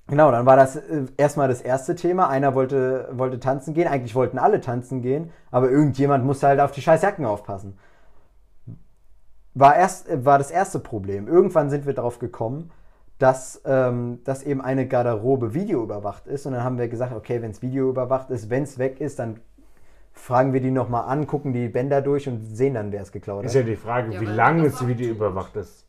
Genau, dann war das äh, erstmal das erste Thema. Einer wollte, wollte tanzen gehen, eigentlich wollten alle tanzen gehen, aber irgendjemand musste halt auf die scheiß Jacken aufpassen. War, erst, äh, war das erste Problem. Irgendwann sind wir darauf gekommen, dass, ähm, dass eben eine Garderobe videoüberwacht ist und dann haben wir gesagt, okay, wenn es videoüberwacht ist, wenn es weg ist, dann fragen wir die nochmal an, gucken die Bänder durch und sehen dann, wer es geklaut Ist hat. ja die Frage, Ja, wie lange es auch Video tut. überwacht ist.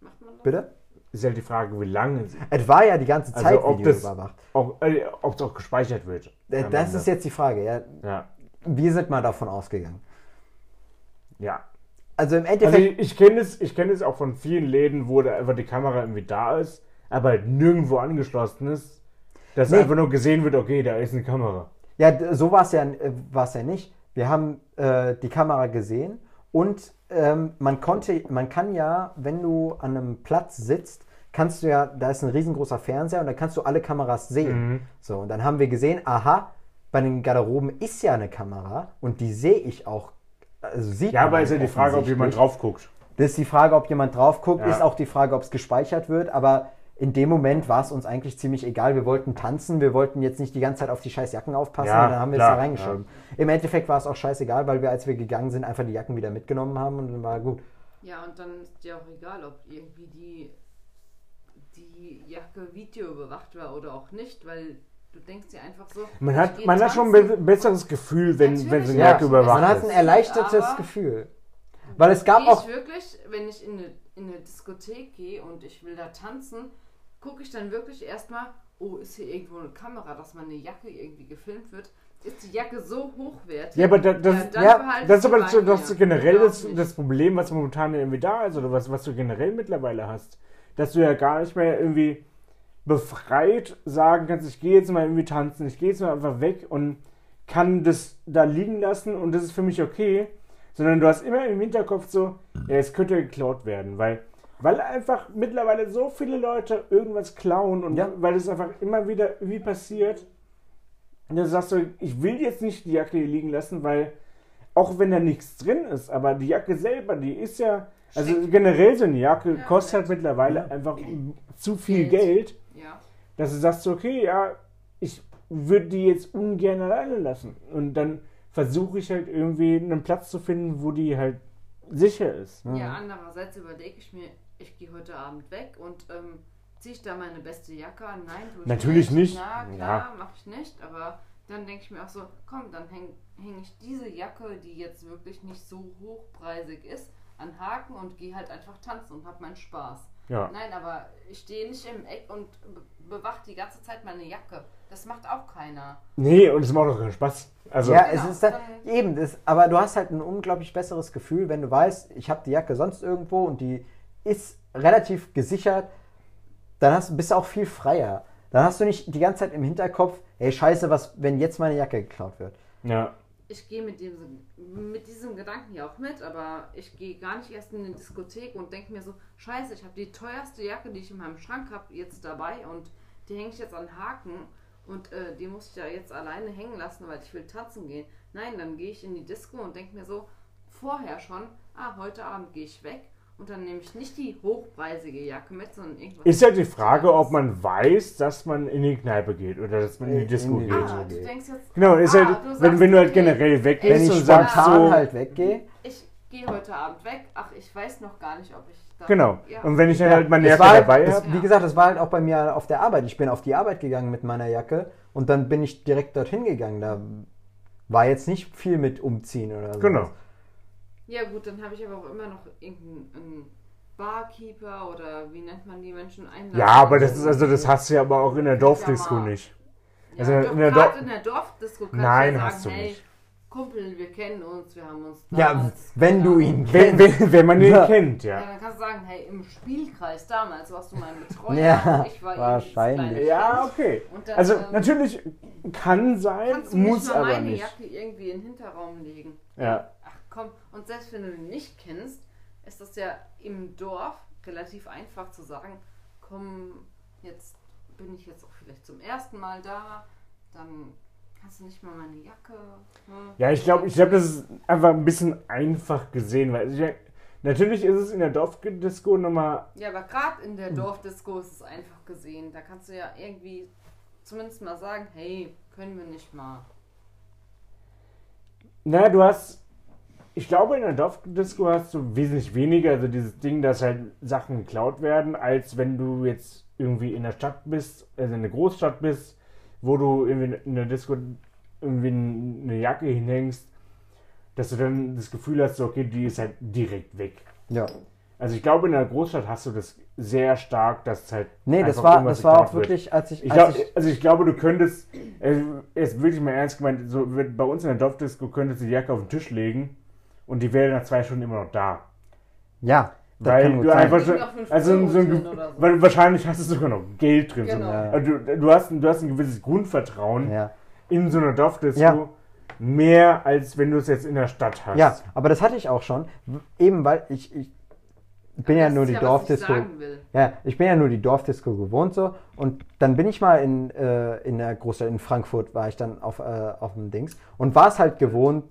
Macht man das? Bitte? Ist ja die Frage, wie lange es Es war ja die ganze Also, Zeit ob das- videoüberwacht. äh, ob es auch gespeichert wird. Äh, Das Ende. ist jetzt die Frage. Ja. Ja. Wir sind mal davon ausgegangen. ja. Also im Also Endeffekt, ich, ich kenne es, ich kenn es auch von vielen Läden, wo da einfach die Kamera irgendwie da ist, aber halt nirgendwo angeschlossen ist. Dass Nee. einfach nur gesehen wird, okay, da ist eine Kamera. ja, so war es ja, äh, war's ja nicht. Wir haben äh, die Kamera gesehen und ähm, man konnte, man kann ja, wenn du an einem Platz sitzt, kannst du ja, da ist ein riesengroßer Fernseher und da kannst du alle Kameras sehen. Mhm. So, und dann haben wir gesehen, aha, bei den Garderoben ist ja eine Kamera und die sehe ich auch. Also sieht Ja, man aber ist ja die Frage, ob jemand drauf guckt. Das ist die Frage, ob jemand drauf guckt, Ja. ist auch die Frage, ob es gespeichert wird, aber in dem Moment war es uns eigentlich ziemlich egal. Wir wollten tanzen, wir wollten jetzt nicht die ganze Zeit auf die scheiß Jacken aufpassen Ja, und dann haben wir klar, es da reingeschoben. Im Endeffekt war es auch scheißegal, weil wir, als wir gegangen sind, einfach die Jacken wieder mitgenommen haben und dann war gut. Ja, und dann ist dir auch egal, ob irgendwie die, die Jacke Video überwacht war oder auch nicht, weil du denkst dir einfach so. Man hat, man hat schon ein besseres Gefühl, wenn, Natürlich. wenn so eine Ja, Jacke überwacht man hat ein erleichtertes Aber- Gefühl. Weil es gab auch. ich wirklich, wenn ich in eine, in eine Diskothek gehe und ich will da tanzen, gucke ich dann wirklich erstmal, oh, ist hier irgendwo eine Kamera, dass meine Jacke irgendwie gefilmt wird? Ist die Jacke so hochwertig? Ja, aber da, das, Ja, das ist aber das, das generell auch das, das Problem, was momentan irgendwie da ist oder was, was du generell mittlerweile hast. Dass du ja gar nicht mehr irgendwie befreit sagen kannst, ich gehe jetzt mal irgendwie tanzen, ich gehe jetzt mal einfach weg und kann das da liegen lassen und das ist für mich okay, sondern du hast immer im Hinterkopf so, ja, es könnte geklaut werden, weil, weil einfach mittlerweile so viele Leute irgendwas klauen und Ja. weil es einfach immer wieder irgendwie passiert. Und dann sagst du, ich will jetzt nicht die Jacke hier liegen lassen, weil auch wenn da nichts drin ist, aber die Jacke selber, die ist ja, also generell so eine Jacke Ja, kostet halt mittlerweile einfach *clears throat* zu viel Geld. Ja. dass du sagst, okay, ja, ich würde die jetzt ungern alleine lassen. Und dann versuche ich halt irgendwie einen Platz zu finden, wo die halt sicher ist. Ja, andererseits überlege ich mir, ich gehe heute Abend weg und ähm, ziehe ich da meine beste Jacke an? Nein, tue ich Natürlich nicht. Na Ja. klar, mache ich nicht, aber dann denke ich mir auch so, komm, dann hänge häng ich diese Jacke, die jetzt wirklich nicht so hochpreisig ist, an Haken und gehe halt einfach tanzen und habe meinen Spaß. Ja. Nein, aber ich stehe nicht im Eck und be- bewache die ganze Zeit meine Jacke. Das macht auch keiner. Nee, und es macht auch keinen Spaß. Also, ja, Genau, es ist dann, dann- eben, das, aber du hast halt ein unglaublich besseres Gefühl, wenn du weißt, ich habe die Jacke sonst irgendwo und die ist relativ gesichert, dann hast, bist du auch viel freier. Dann hast du nicht die ganze Zeit im Hinterkopf, ey, scheiße, was, wenn jetzt meine Jacke geklaut wird. ja. Ich gehe mit diesem, mit diesem Gedanken ja auch mit, aber ich gehe gar nicht erst in eine Diskothek und denke mir so, scheiße, ich habe die teuerste Jacke, die ich in meinem Schrank habe, jetzt dabei und die hänge ich jetzt an Haken und äh, die muss ich ja jetzt alleine hängen lassen, weil ich will tanzen gehen. Nein, dann gehe ich in die Disco und denke mir so, vorher schon, ah, heute Abend gehe ich weg und dann nehme ich nicht die hochpreisige Jacke mit, sondern irgendwas. Ist halt die Frage, ob man weiß, dass man in die Kneipe geht oder dass man in die In Disco die geht. Ah, du denkst jetzt, Genau, ist ah, halt, du wenn, sagst, wenn du halt generell weg Wenn ich und sagst spontan so, halt weggehe, Ich gehe heute Abend weg, ach, ich weiß noch gar nicht, ob ich da. genau. Ja. Und wenn ich dann Ja, halt meine Jacke war halt, dabei habe, Wie gesagt, das war halt auch bei mir auf der Arbeit. Ich bin auf die Arbeit gegangen mit meiner Jacke und dann bin ich direkt dorthin gegangen. Da war jetzt nicht viel mit umziehen oder so. genau. Ja gut, dann habe ich aber auch immer noch irgendeinen Barkeeper oder wie nennt man die Menschen einladen. Ja, aber das ist also das hast du ja aber auch in der Dorfdisco nicht. Ja, also doch, in der in der Dorfdisco kann Nein, ich ja hast sagen, du hey, nicht. Kumpel, wir kennen uns, wir haben uns Ja, wenn du ihn kennst. *laughs* wenn, wenn man ihn Ja. kennt, Ja, ja. dann kannst du sagen, hey, im Spielkreis damals warst du mein Betreuer Ja, ich war wahrscheinlich. Ja, okay. Und dann, Also ähm, natürlich kann sein, Kannst du muss nicht mal aber meine nicht. Jacke irgendwie in den Hinterraum legen? Ja. Ach komm, und selbst wenn du ihn nicht kennst, ist das ja im Dorf relativ einfach zu sagen, komm, jetzt bin ich jetzt auch vielleicht zum ersten Mal da, dann kannst du nicht mal meine Jacke. hm? Ja, ich glaube, ich glaub, das ist einfach ein bisschen einfach gesehen, weil ich, natürlich ist es in der Dorfdisco nochmal Ja, aber gerade in der. Dorfdisco ist es einfach gesehen. Da kannst du ja irgendwie zumindest mal sagen, hey, können wir nicht mal. Naja, du hast. Ich glaube, in der Dorfdisco hast du wesentlich weniger, also dieses Ding, dass halt Sachen geklaut werden, als wenn du jetzt irgendwie in der Stadt bist, also in der Großstadt bist, wo du irgendwie in der Disco irgendwie eine Jacke hinhängst, dass du dann das Gefühl hast, okay, die ist halt direkt weg. Ja. Also ich glaube, in der Großstadt hast du das sehr stark, dass halt. Nee, das war, das war auch geklaut wird. wirklich, als ich. Ich als glaub, also ich glaube, du könntest, äh, jetzt wirklich mal ernst gemeint, so bei uns in der Dorfdisco könntest du die Jacke auf den Tisch legen und die wäre nach zwei Stunden immer noch da. ja, Weil du einfach fünf also so ein, so. weil wahrscheinlich hast du sogar noch Geld drin. Genau. So. Ja. Also du, du, hast, du hast ein gewisses Grundvertrauen Ja. in so einer Dorfdisco, Ja. mehr als wenn du es jetzt in der Stadt hast. ja, aber das hatte ich auch schon. Eben weil ich, ich bin ja nur die ich Dorfdisco. sagen will. Ja, ich bin ja nur die Dorfdisco gewohnt so. Und dann bin ich mal in, äh, in der Großstadt, in Frankfurt war ich dann auf, äh, auf dem Dings und war es halt gewohnt,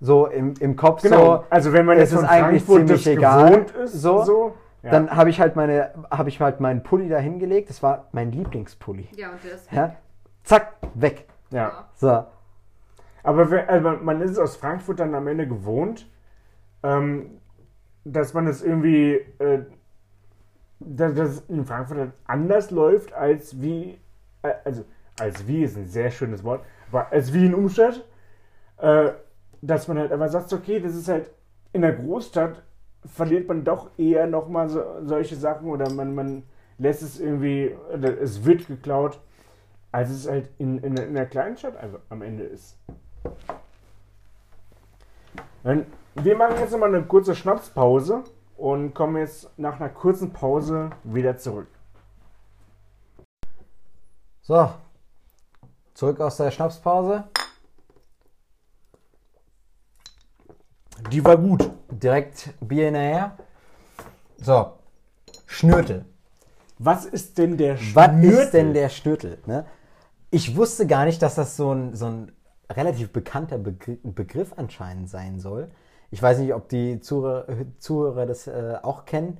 so im, im Kopf Genau. so. also wenn man es jetzt von ist eigentlich Frankfurt das ziemlich egal, gewohnt ist, so, so ja. Dann habe ich halt meine, habe ich halt meinen Pulli da hingelegt. Das war mein Lieblingspulli. Ja, und der ist. Ja? Zack, weg. ja. So. Aber wenn, also man- ist aus Frankfurt dann am Ende gewohnt, ähm, dass man es irgendwie, äh, dass, es in Frankfurt anders läuft als wie, äh, also als wie ist ein sehr schönes Wort, aber als wie in Umstadt, äh, dass man halt einfach sagt, okay, das ist halt in der Großstadt verliert man doch eher nochmal so, solche Sachen oder man, man lässt es irgendwie, es wird geklaut, als es halt in, in, in der Kleinstadt am Ende ist. Dann, wir machen jetzt nochmal eine kurze Schnapspause und kommen jetzt nach einer kurzen Pause wieder zurück. So. Zurück aus der Schnapspause. Die war gut. Direkt Bier hinterher. So. Schnürtel. Was ist denn der Was Schnürtel? ist denn der Schnürtel? Ne? Ich wusste gar nicht, dass das so ein, so ein relativ bekannter Begr Begriff anscheinend sein soll. Ich weiß nicht, ob die Zuhörer, Zuhörer das äh, auch kennen.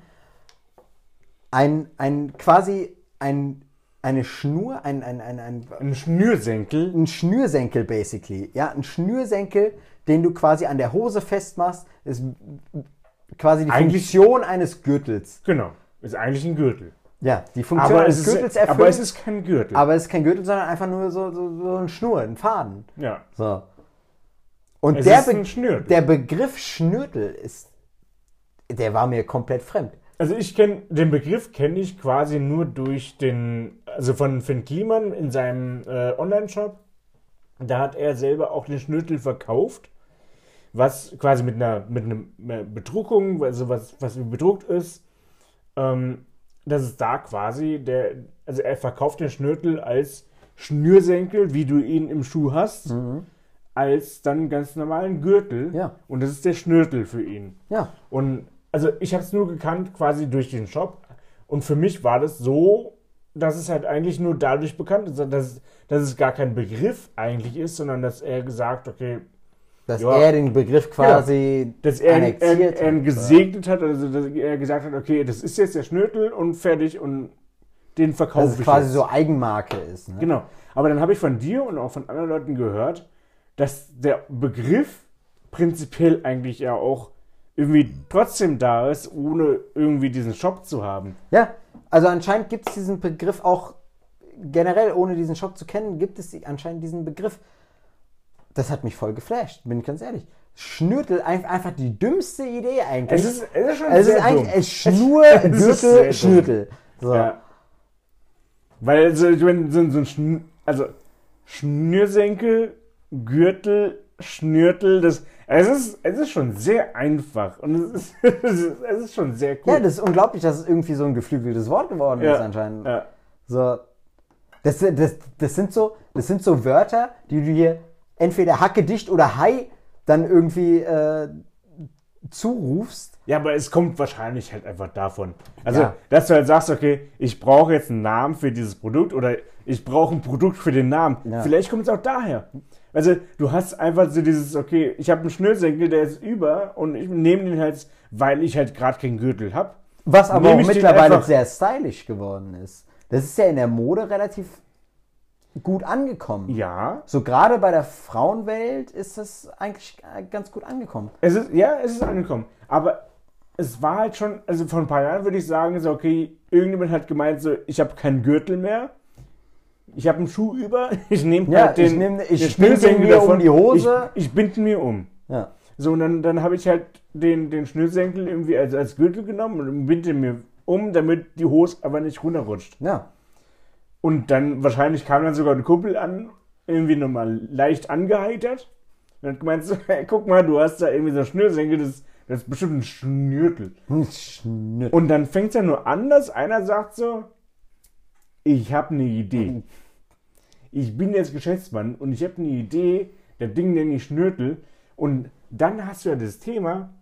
Ein, ein quasi ein eine Schnur, ein, ein, ein, ein, Ein Schnürsenkel. ein Schnürsenkel basically. Ja, ein Schnürsenkel, den du quasi an der Hose festmachst, ist quasi die Eigentlich- Funktion eines Gürtels. Genau. Ist eigentlich ein Gürtel. Ja, die Funktion Aber eines es, Gürtels ist, erfüllt. aber es ist kein Gürtel. aber es ist kein Gürtel, sondern einfach nur so, so, so ein Schnur, ein Faden. ja. So. Und Es der, Be der Begriff Schnürtel ist, der war mir komplett fremd. Also ich kenne den Begriff kenne ich quasi nur durch den, also von Finn Kliman in seinem äh, Online-Shop. Da hat er selber auch den Schnürtel verkauft, was quasi mit einer mit einer Bedruckung, also was was bedruckt ist, ähm, dass es da quasi der, also er verkauft den Schnürtel als Schnürsenkel, wie du ihn im Schuh hast, als dann ganz normalen Gürtel. Ja. Und das ist der Schnürtel für ihn. Ja. Und also ich habe es nur gekannt quasi durch den Shop. Und für mich war das so, dass es halt eigentlich nur dadurch bekannt ist, dass, dass es gar kein Begriff eigentlich ist, sondern dass er gesagt, okay, Dass Ja. er den Begriff quasi dass er, er, er hat. gesegnet hat, also dass er gesagt hat, okay, das ist jetzt der Schnürtel und fertig und den verkaufe Dass es ich quasi jetzt. so Eigenmarke ist. Ne? Genau. Aber dann habe ich von dir und auch von anderen Leuten gehört, dass der Begriff prinzipiell eigentlich ja auch irgendwie trotzdem da ist, ohne irgendwie diesen Shop zu haben. Ja, also anscheinend gibt es diesen Begriff auch generell, ohne diesen Shop zu kennen, gibt es anscheinend diesen Begriff. Das hat mich voll geflasht, bin ich ganz ehrlich. Schnürtel, ein- einfach die dümmste Idee eigentlich. Es ist, es ist schon es sehr ist eigentlich dumm. *laughs* Schnur, Gürtel. Schnürtel. So. Ja. Weil also, ich meine, so, so ein Schnür, also Schnürsenkel, Gürtel, Schnürtel, das es ist, es ist schon sehr einfach und es ist, *laughs* es ist, es ist schon sehr cool. Ja, das ist unglaublich, dass es irgendwie so ein geflügeltes Wort geworden Ja, ist anscheinend. ja. So. Das, das, das, sind so, das sind so Wörter, die du hier entweder hacke dicht oder hi dann irgendwie äh, zurufst. Ja, aber es kommt wahrscheinlich halt einfach davon. Also, Ja. dass du halt sagst, okay, ich brauche jetzt einen Namen für dieses Produkt oder ich brauche ein Produkt für den Namen. Ja. Vielleicht kommt es auch daher. Also, du hast einfach so dieses, okay, ich habe einen Schnürsenkel, der ist über und ich nehme den halt, weil ich halt gerade keinen Gürtel habe. Was aber auch mittlerweile sehr stylisch geworden ist. Das ist ja in der Mode relativ gut angekommen. Ja, So gerade bei der Frauenwelt ist das eigentlich äh, ganz gut angekommen. es ist, ja, es ist angekommen. Aber es war halt schon, also vor ein paar Jahren würde ich sagen, so, okay, irgendjemand hat gemeint, so, ich habe keinen Gürtel mehr. Ich habe einen Schuh über, *laughs* ich nehme Ja, halt den, ich nehm- ich binde Schnürsenkel mir um die Hose. Ich, ich binde mir um. Ja. So, und dann, dann habe ich halt den, den Schnürsenkel irgendwie als, als Gürtel genommen und binde mir um, damit die Hose aber nicht runterrutscht. Ja. Und dann wahrscheinlich kam dann sogar ein Kumpel an, irgendwie nochmal leicht angeheitert. Und hat gemeint, so, *laughs* hey, guck mal, du hast da irgendwie so einen Schnürsenkel, das, das ist bestimmt ein Schnürtel. Schnür- Und dann fängt es ja nur an, dass einer sagt so, ich habe eine Idee. Ich bin jetzt Geschäftsmann und ich habe eine Idee, der Ding nenne ich Schnürtel. Und dann hast du ja das Thema,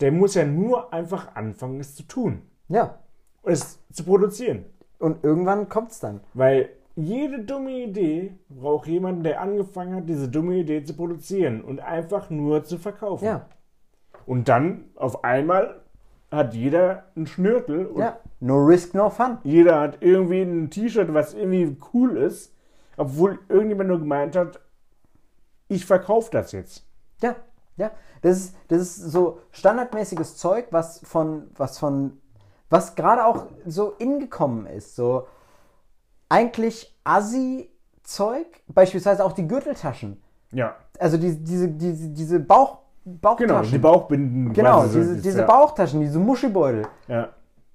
der muss ja nur einfach anfangen, es zu tun. Ja. Es zu produzieren. Und irgendwann kommt's dann. Weil jede dumme Idee braucht jemanden, der angefangen hat, diese dumme Idee zu produzieren und einfach nur zu verkaufen. Ja. Und dann auf einmal hat jeder einen Schnürtel und Ja. No risk, no fun. jeder hat irgendwie ein T-Shirt, was irgendwie cool ist, obwohl irgendjemand nur gemeint hat, ich verkaufe das jetzt. Ja, ja. Das ist, das ist so standardmäßiges Zeug, was von, was von, was gerade auch so ingekommen ist. So eigentlich Assi-Zeug, beispielsweise auch die Gürteltaschen. Ja, Also die, diese, diese, diese Bauch, Bauchtaschen. genau, die Bauchbinden. Genau, quasi so diese, diese ja. Bauchtaschen, diese Muschibeutel. Ja,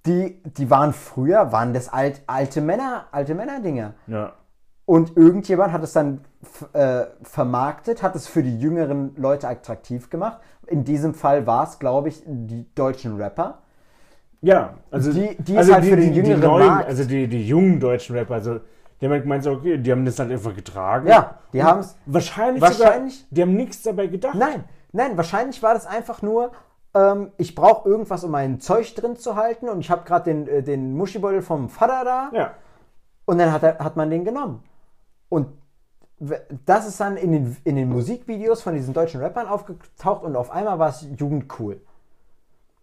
Die, die waren früher, waren das alt, alte Männer, alte Männerdinger. ja, Und irgendjemand hat es dann äh, vermarktet, hat es für die jüngeren Leute attraktiv gemacht. In diesem Fall war es, glaube ich, die deutschen Rapper. Ja. Also, Die- die ist also halt für den jüngeren neuen, Markt. Also die, die jungen deutschen Rapper, also die haben halt gemeint, so, okay, die haben das halt einfach getragen. Ja, die Und haben's- Wahrscheinlich, wahrscheinlich- sogar, die haben nichts dabei gedacht. Nein, nein, wahrscheinlich war das einfach nur, ähm, ich brauche irgendwas, um mein Zeug drin zu halten und ich habe gerade den, äh, den Muschibeutel vom Vater da Ja, und dann hat, er, hat man den genommen. Und das ist dann in den, in den Musikvideos von diesen deutschen Rappern aufgetaucht und auf einmal war es jugendcool.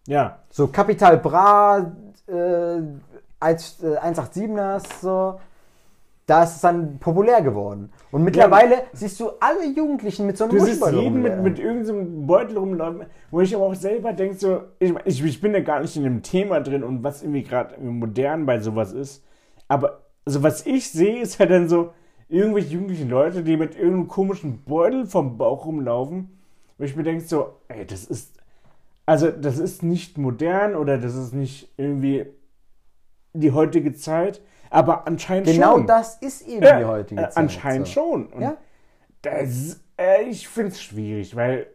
Ja. So Capital Bra, äh, 1, äh, 187ers, so. da ist es dann populär geworden. Und mittlerweile siehst du alle Jugendlichen mit so einem Du siehst Muschbeutel jeden mit, mit irgendeinem Beutel rumlaufen, wo ich aber auch selber denke, so, ich, ich, ich bin ja gar nicht in dem Thema drin und was irgendwie gerade modern bei sowas ist. Aber also was ich sehe, ist halt dann so irgendwelche jugendlichen Leute, die mit irgendeinem komischen Beutel vom Bauch rumlaufen, wo ich mir denke, so, ey, das ist, also das ist nicht modern oder das ist nicht irgendwie die heutige Zeit, aber anscheinend Genau schon. das ist eben Ja, die heutige äh, Zeit. Anscheinend so. schon. Und Ja. das, äh, ich finde es schwierig, weil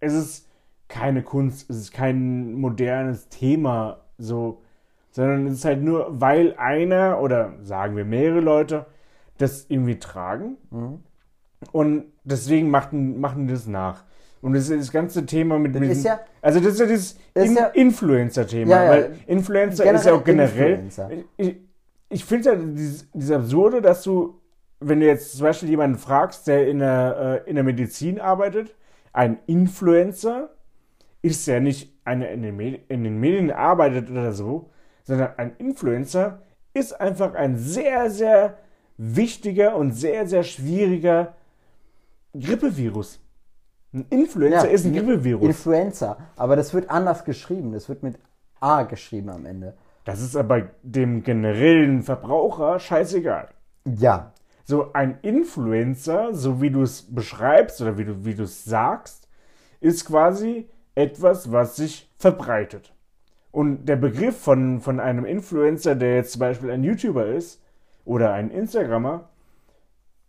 es ist keine Kunst, es ist kein modernes Thema, so, sondern es ist halt nur, weil einer oder sagen wir mehrere Leute das irgendwie tragen Mhm. und deswegen machen, machen die das nach. Und das, ist das ganze Thema mit, Das mit ist ja- also das ist ja dieses In ja- Influencer-Thema, Ja, weil Influencer ist ja auch generell. Ich, ich finde ja dieses, dieses Absurde, dass du, wenn du jetzt zum Beispiel jemanden fragst, der in der, äh, in der Medizin arbeitet, ein Influencer ist ja nicht einer in den, Medi in den Medien arbeitet oder so, sondern ein Influencer ist einfach ein sehr, sehr wichtiger und sehr, sehr schwieriger Grippevirus. Ein Influencer Ja, ist ein Grippevirus. Influencer. Aber das wird anders geschrieben. Das wird mit A geschrieben am Ende. Das ist aber dem generellen Verbraucher scheißegal. Ja. So ein Influencer, so wie du es beschreibst oder wie du wie du es sagst, ist quasi etwas, was sich verbreitet. Und der Begriff von, von einem Influencer, der jetzt zum Beispiel ein YouTuber ist oder ein Instagrammer,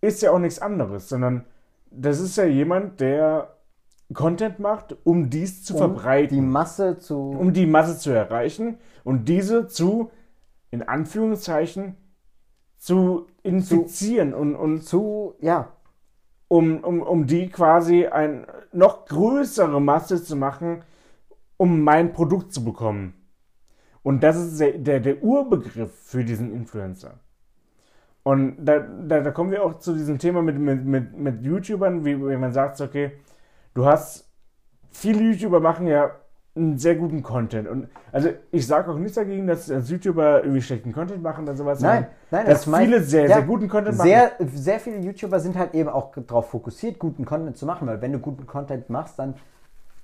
ist ja auch nichts anderes, sondern das ist ja jemand, der Content macht, um dies zu Um verbreiten die Masse zu. um die Masse zu erreichen und diese zu, in Anführungszeichen, zu infizieren und, und zu, ja. um, um, um die quasi eine noch größere Masse zu machen, um mein Produkt zu bekommen. Und das ist der, der, der Urbegriff für diesen Influencer. Und da, da, da kommen wir auch zu diesem Thema mit, mit, mit, mit YouTubern, wie, wie man sagt, okay, du hast, viele YouTuber machen ja einen sehr guten Content. Und also ich sage auch nichts dagegen, dass, dass YouTuber irgendwie schlechten Content machen oder sowas. Nein, nein, dass das viele sehr, ja, sehr guten Content machen. Sehr, sehr viele YouTuber sind halt eben auch darauf fokussiert, guten Content zu machen, weil wenn du guten Content machst, dann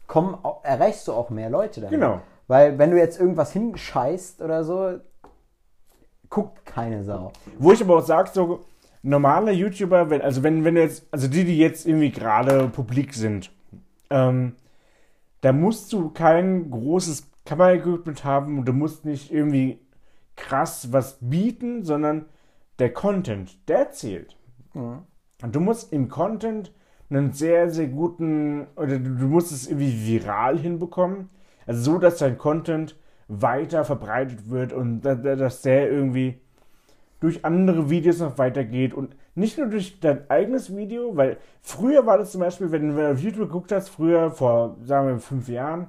kommen, erreichst du auch mehr Leute damit. Genau. Weil wenn du jetzt irgendwas hinscheißt oder so, guckt keine Sau. Wo ich aber auch sage, so normale YouTuber, wenn, also wenn, wenn du jetzt, also die, die jetzt irgendwie gerade publik sind, ähm, da musst du kein großes Kameraequipment haben und du musst nicht irgendwie krass was bieten, sondern der Content, der zählt. Und du musst im Content einen sehr, sehr guten, oder du, du musst es irgendwie viral hinbekommen, also so, dass dein Content weiter verbreitet wird und da- da- dass der irgendwie durch andere Videos noch weitergeht und nicht nur durch dein eigenes Video, weil früher war das zum Beispiel, wenn du auf YouTube geguckt hast, früher vor, sagen wir, fünf Jahren,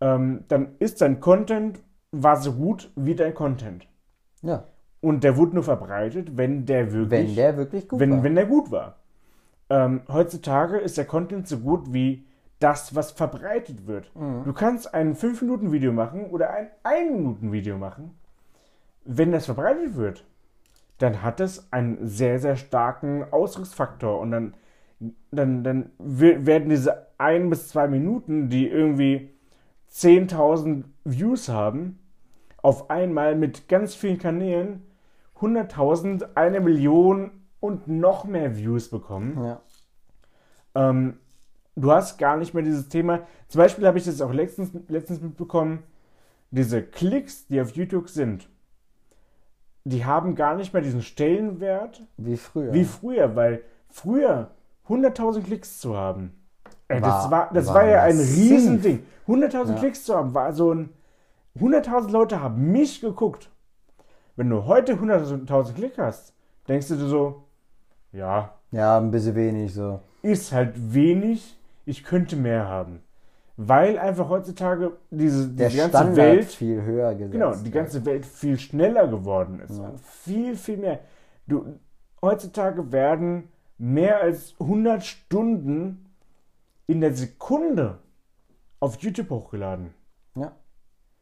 ähm, dann ist dein Content, war so gut wie dein Content. Ja, Und der wurde nur verbreitet, wenn der wirklich, wenn der wirklich gut wenn, war. wenn der gut war. Ähm, heutzutage ist der Content so gut wie das, was verbreitet wird. Mhm. Du kannst ein 5-Minuten-Video machen oder ein 1-Minuten-Video machen. Wenn das verbreitet wird, dann hat es einen sehr, sehr starken Ausdrucksfaktor. Und dann, dann, dann werden diese ein bis zwei Minuten, die irgendwie 10.000 Views haben, auf einmal mit ganz vielen Kanälen 100.000, eine Million und noch mehr Views bekommen. ja. Ähm, du hast gar nicht mehr dieses Thema. Zum Beispiel habe ich das auch letztens, letztens mitbekommen. Diese Klicks, die auf YouTube sind, die haben gar nicht mehr diesen Stellenwert Wie früher. wie früher, weil früher 100.000 Klicks zu haben, ey, das War- war, das war war ja ein. Riesending. 100.000 Ja. Klicks zu haben, war so ein 100.000 Leute haben mich geguckt. Wenn du heute 100.000 Klicks hast, denkst du dir so, ja, ja, ein bisschen wenig so. ist halt wenig, ich könnte mehr haben. Weil einfach heutzutage diese, Der diese ganze Standard Welt, viel höher gesetzt. genau, die ganze Welt viel schneller geworden ist. Ja. Viel, viel mehr. Du, heutzutage werden mehr als 100 Stunden in der Sekunde auf YouTube hochgeladen. Ja.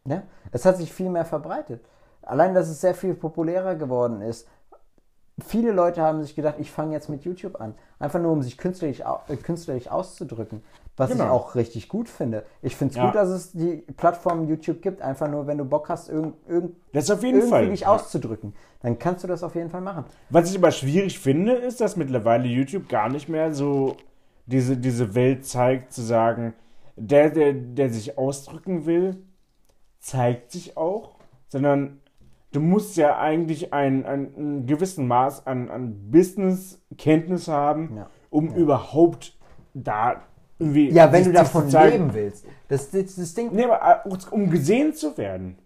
ja. Es hat sich viel mehr verbreitet. Allein, dass es sehr viel populärer geworden ist. Viele Leute haben sich gedacht, ich fange jetzt mit YouTube an. Einfach nur, um sich künstlerisch, äh, künstlerisch auszudrücken. Was ich Genau. auch richtig gut finde. Ich finde es Ja. gut, dass es die Plattform YouTube gibt. Einfach nur, wenn du Bock hast, irgend, irgend, irgendwie Fall. dich Ja. auszudrücken, dann kannst du das auf jeden Fall machen. Was ich aber schwierig finde, ist, dass mittlerweile YouTube gar nicht mehr so diese, diese Welt zeigt, zu sagen, der, der, der sich ausdrücken will, zeigt sich auch, sondern du musst ja eigentlich ein, ein, ein gewissen Maß an, an Business-Kenntnis haben, Ja. um überhaupt da irgendwie. Ja, wenn du davon zeigen. leben willst. Das, das, das Ding, Nee, aber äh, um gesehen zu werden.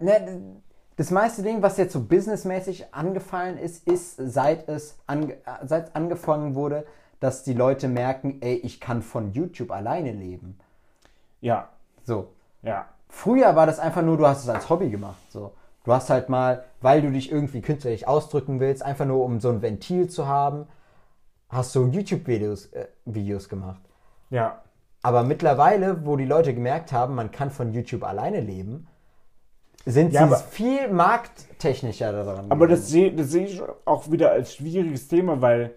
Ne, das meiste Ding, was jetzt so businessmäßig angefallen ist, ist, seit es, ange, äh, seit es angefangen wurde, dass die Leute merken, ey, ich kann von YouTube alleine leben. Ja, So. ja. Früher war das einfach nur, du hast es als Hobby gemacht. So. Du hast halt mal, weil du dich irgendwie künstlerisch ausdrücken willst, einfach nur um so ein Ventil zu haben, hast du YouTube-Videos äh, Videos gemacht. Ja. Aber mittlerweile, wo die Leute gemerkt haben, man kann von YouTube alleine leben, sind Ja, sie viel markttechnischer daran. Aber das sehe das seh ich auch wieder als schwieriges Thema, weil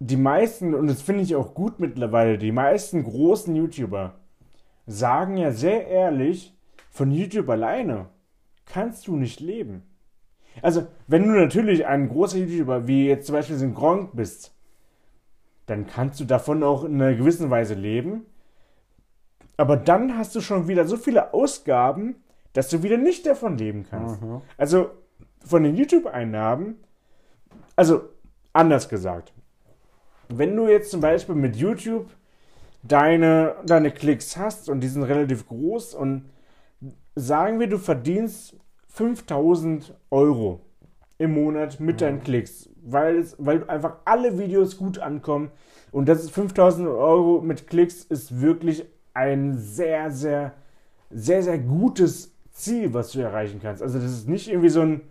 die meisten, und das finde ich auch gut mittlerweile, die meisten großen YouTuber sagen ja sehr ehrlich, von YouTube alleine kannst du nicht leben. Also, wenn du natürlich ein großer YouTuber wie jetzt zum Beispiel ein Gronk bist, dann kannst du davon auch in einer gewissen Weise leben. Aber dann hast du schon wieder so viele Ausgaben, dass du wieder nicht davon leben kannst. Also von den YouTube-Einnahmen, also anders gesagt, wenn du jetzt zum Beispiel mit YouTube deine, deine Klicks hast und die sind relativ groß und sagen wir, du verdienst 5000 Euro im Monat mit deinen Klicks, weil, es, weil einfach alle Videos gut ankommen und das ist 5000 Euro mit Klicks ist wirklich ein sehr, sehr, sehr, sehr gutes Ziel, was du erreichen kannst. Also das ist nicht irgendwie so ein,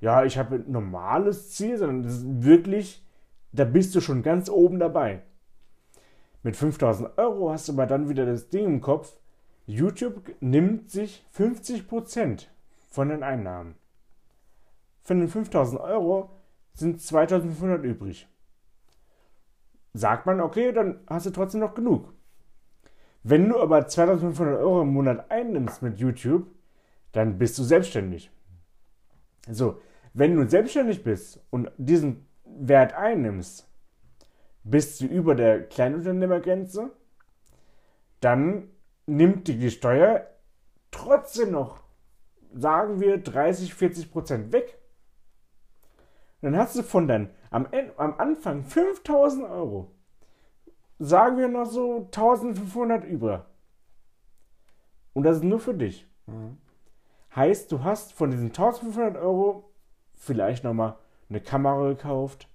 ja, ich habe ein normales Ziel, sondern das ist wirklich, da bist du schon ganz oben dabei. Mit 5000 Euro hast du aber dann wieder das Ding im Kopf, YouTube nimmt sich 50% von den Einnahmen. Von den 5000 Euro sind 2500 übrig. Sagt man, okay, dann hast du trotzdem noch genug. Wenn du aber 2500 Euro im Monat einnimmst mit YouTube, dann bist du selbstständig. So, wenn du selbstständig bist und diesen Wert einnimmst, bist du über der Kleinunternehmergrenze, dann nimmt dir die Steuer trotzdem noch, sagen wir, 30, 40 Prozent weg. Dann hast du von deinen am, am Anfang 5000 Euro, sagen wir noch so 1500 über. Und das ist nur für dich. Heißt, du hast von diesen 1500 Euro vielleicht nochmal eine Kamera gekauft,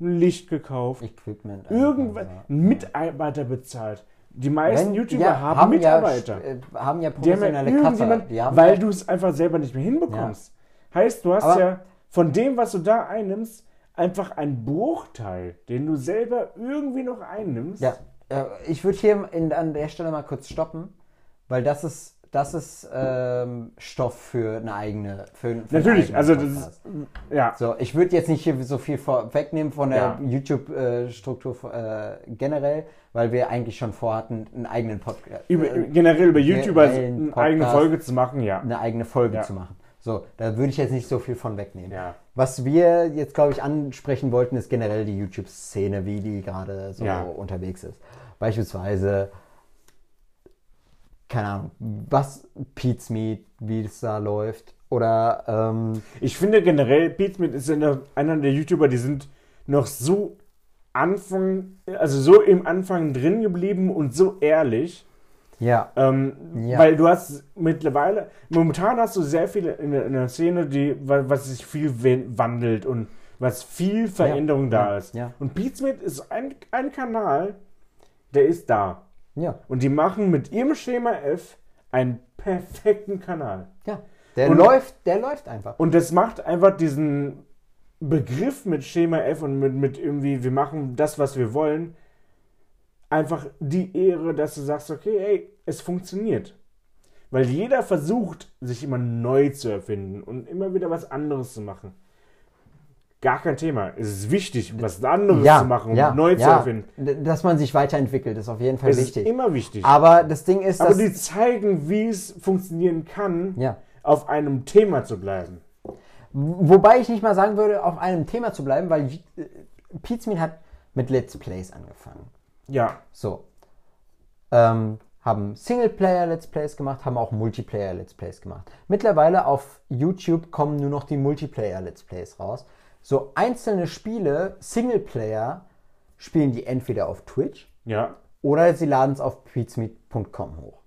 ein Licht gekauft, Equipment. irgendwas, ja. einen Mitarbeiter bezahlt. Die meisten Wenn- YouTuber ja, haben, Mitarbeiter. Ja, äh, haben ja die haben ja professionelle Die haben weil ja, du es einfach selber nicht mehr hinbekommst. Heißt, du hast Aber- ja von dem, was du da einnimmst, einfach einen Bruchteil, den du selber irgendwie noch einnimmst. ja, äh, ich würde hier in, an der Stelle mal kurz stoppen, weil das ist, das ist ähm, Stoff für eine eigene. Für, für Natürlich, also das ist, ja, So, ich würde jetzt nicht hier so viel vorwegnehmen von der Ja. YouTube-Struktur äh, generell, weil wir eigentlich schon vorhatten, einen eigenen Podcast, über, äh, generell über YouTuber eine eigene Podcast. Folge zu machen, ja. eine eigene Folge Ja. zu machen. So, da würde ich jetzt nicht so viel von wegnehmen. Ja. Was wir jetzt, glaube ich, ansprechen wollten, ist generell die YouTube-Szene, wie die gerade so Ja. unterwegs ist. Beispielsweise, keine Ahnung, was Pete's Meat, wie es da läuft. Oder, ähm, Ich finde generell, Pete Smith ist einer der YouTuber, die sind noch so Anfang, also so im Anfang drin geblieben und so ehrlich. ja, Ähm, Ja. Weil du hast mittlerweile, momentan hast du sehr viele in der, in der Szene, die, wa- was sich viel wandelt und was viel Veränderung da ja, ist. ja. Und Pete Smith ist ein, ein Kanal, der ist da. ja, Und die machen mit ihrem Schema F einen perfekten Kanal. ja. Der Und- läuft, der läuft einfach. Und das macht einfach diesen Begriff mit Schema F und mit, mit irgendwie, wir machen das, was wir wollen, einfach die Ehre, dass du sagst, okay, ey, es funktioniert. Weil jeder versucht, sich immer neu zu erfinden und immer wieder was anderes zu machen. gar kein Thema. Es ist wichtig, was anderes ja, zu machen, ja, neu zu ja. erfinden. D- Dass man sich weiterentwickelt, ist auf jeden Fall Es wichtig. ist immer wichtig. Aber das Ding ist, Aber dass, die zeigen, wie es funktionieren kann, auf einem Thema zu bleiben. Wobei ich nicht mal sagen würde, auf einem Thema zu bleiben, weil äh, Pizmeet hat mit Let's Plays angefangen. Ja, So. Ähm, haben Singleplayer-Let's Plays gemacht, haben auch Multiplayer-Let's Plays gemacht. Mittlerweile auf YouTube kommen nur noch die Multiplayer-Let's Plays raus. So einzelne Spiele, Singleplayer, spielen die entweder auf Twitch ja. oder sie laden es auf pizmeet.com hoch.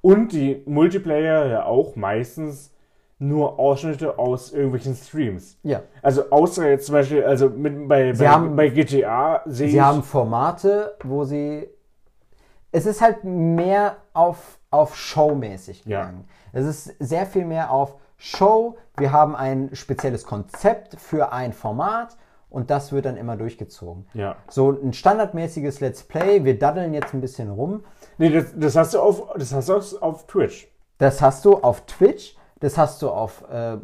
Und die Multiplayer ja auch meistens nur Ausschnitte aus irgendwelchen Streams. Ja. Also außer jetzt zum Beispiel, also mit, bei, bei, haben- bei GTA sehe ich. Sie haben Formate, wo sie. Es ist halt mehr auf, auf Show-mäßig Ja. gegangen. Es ist sehr viel mehr auf Show. Wir haben ein spezielles Konzept für ein Format und das wird dann immer durchgezogen. Ja. So ein standardmäßiges Let's Play. Wir daddeln jetzt ein bisschen rum. Nee, das, das hast du auf das hast du auf, auf Twitch. Das hast du auf Twitch. Das hast du auf, äh,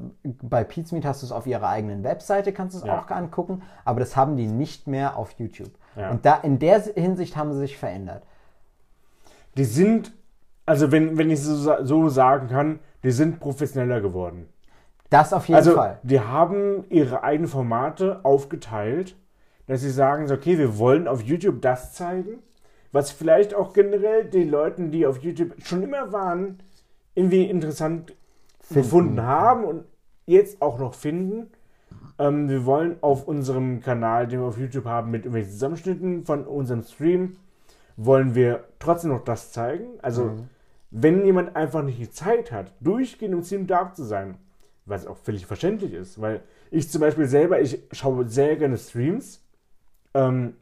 bei Pizmeet hast du es auf ihrer eigenen Webseite, kannst du es Ja. auch angucken, aber das haben die nicht mehr auf YouTube. Ja. Und da, in der Hinsicht haben sie sich verändert. Die sind, also wenn, wenn ich so, sa- so sagen kann, die sind professioneller geworden. Das auf jeden Also Fall. die haben ihre eigenen Formate aufgeteilt, dass sie sagen, so, okay, wir wollen auf YouTube das zeigen, was vielleicht auch generell den Leuten, die auf YouTube schon immer waren, irgendwie interessant Finden. gefunden haben und jetzt auch noch finden. Ähm, wir wollen auf unserem Kanal, den wir auf YouTube haben, mit irgendwelchen Zusammenschnitten von unserem Stream, wollen wir trotzdem noch das zeigen. Also, Mhm. wenn jemand einfach nicht die Zeit hat, durchgehend im Stream da zu sein, was auch völlig verständlich ist, weil ich zum Beispiel selber, ich schaue sehr gerne Streams. Ähm,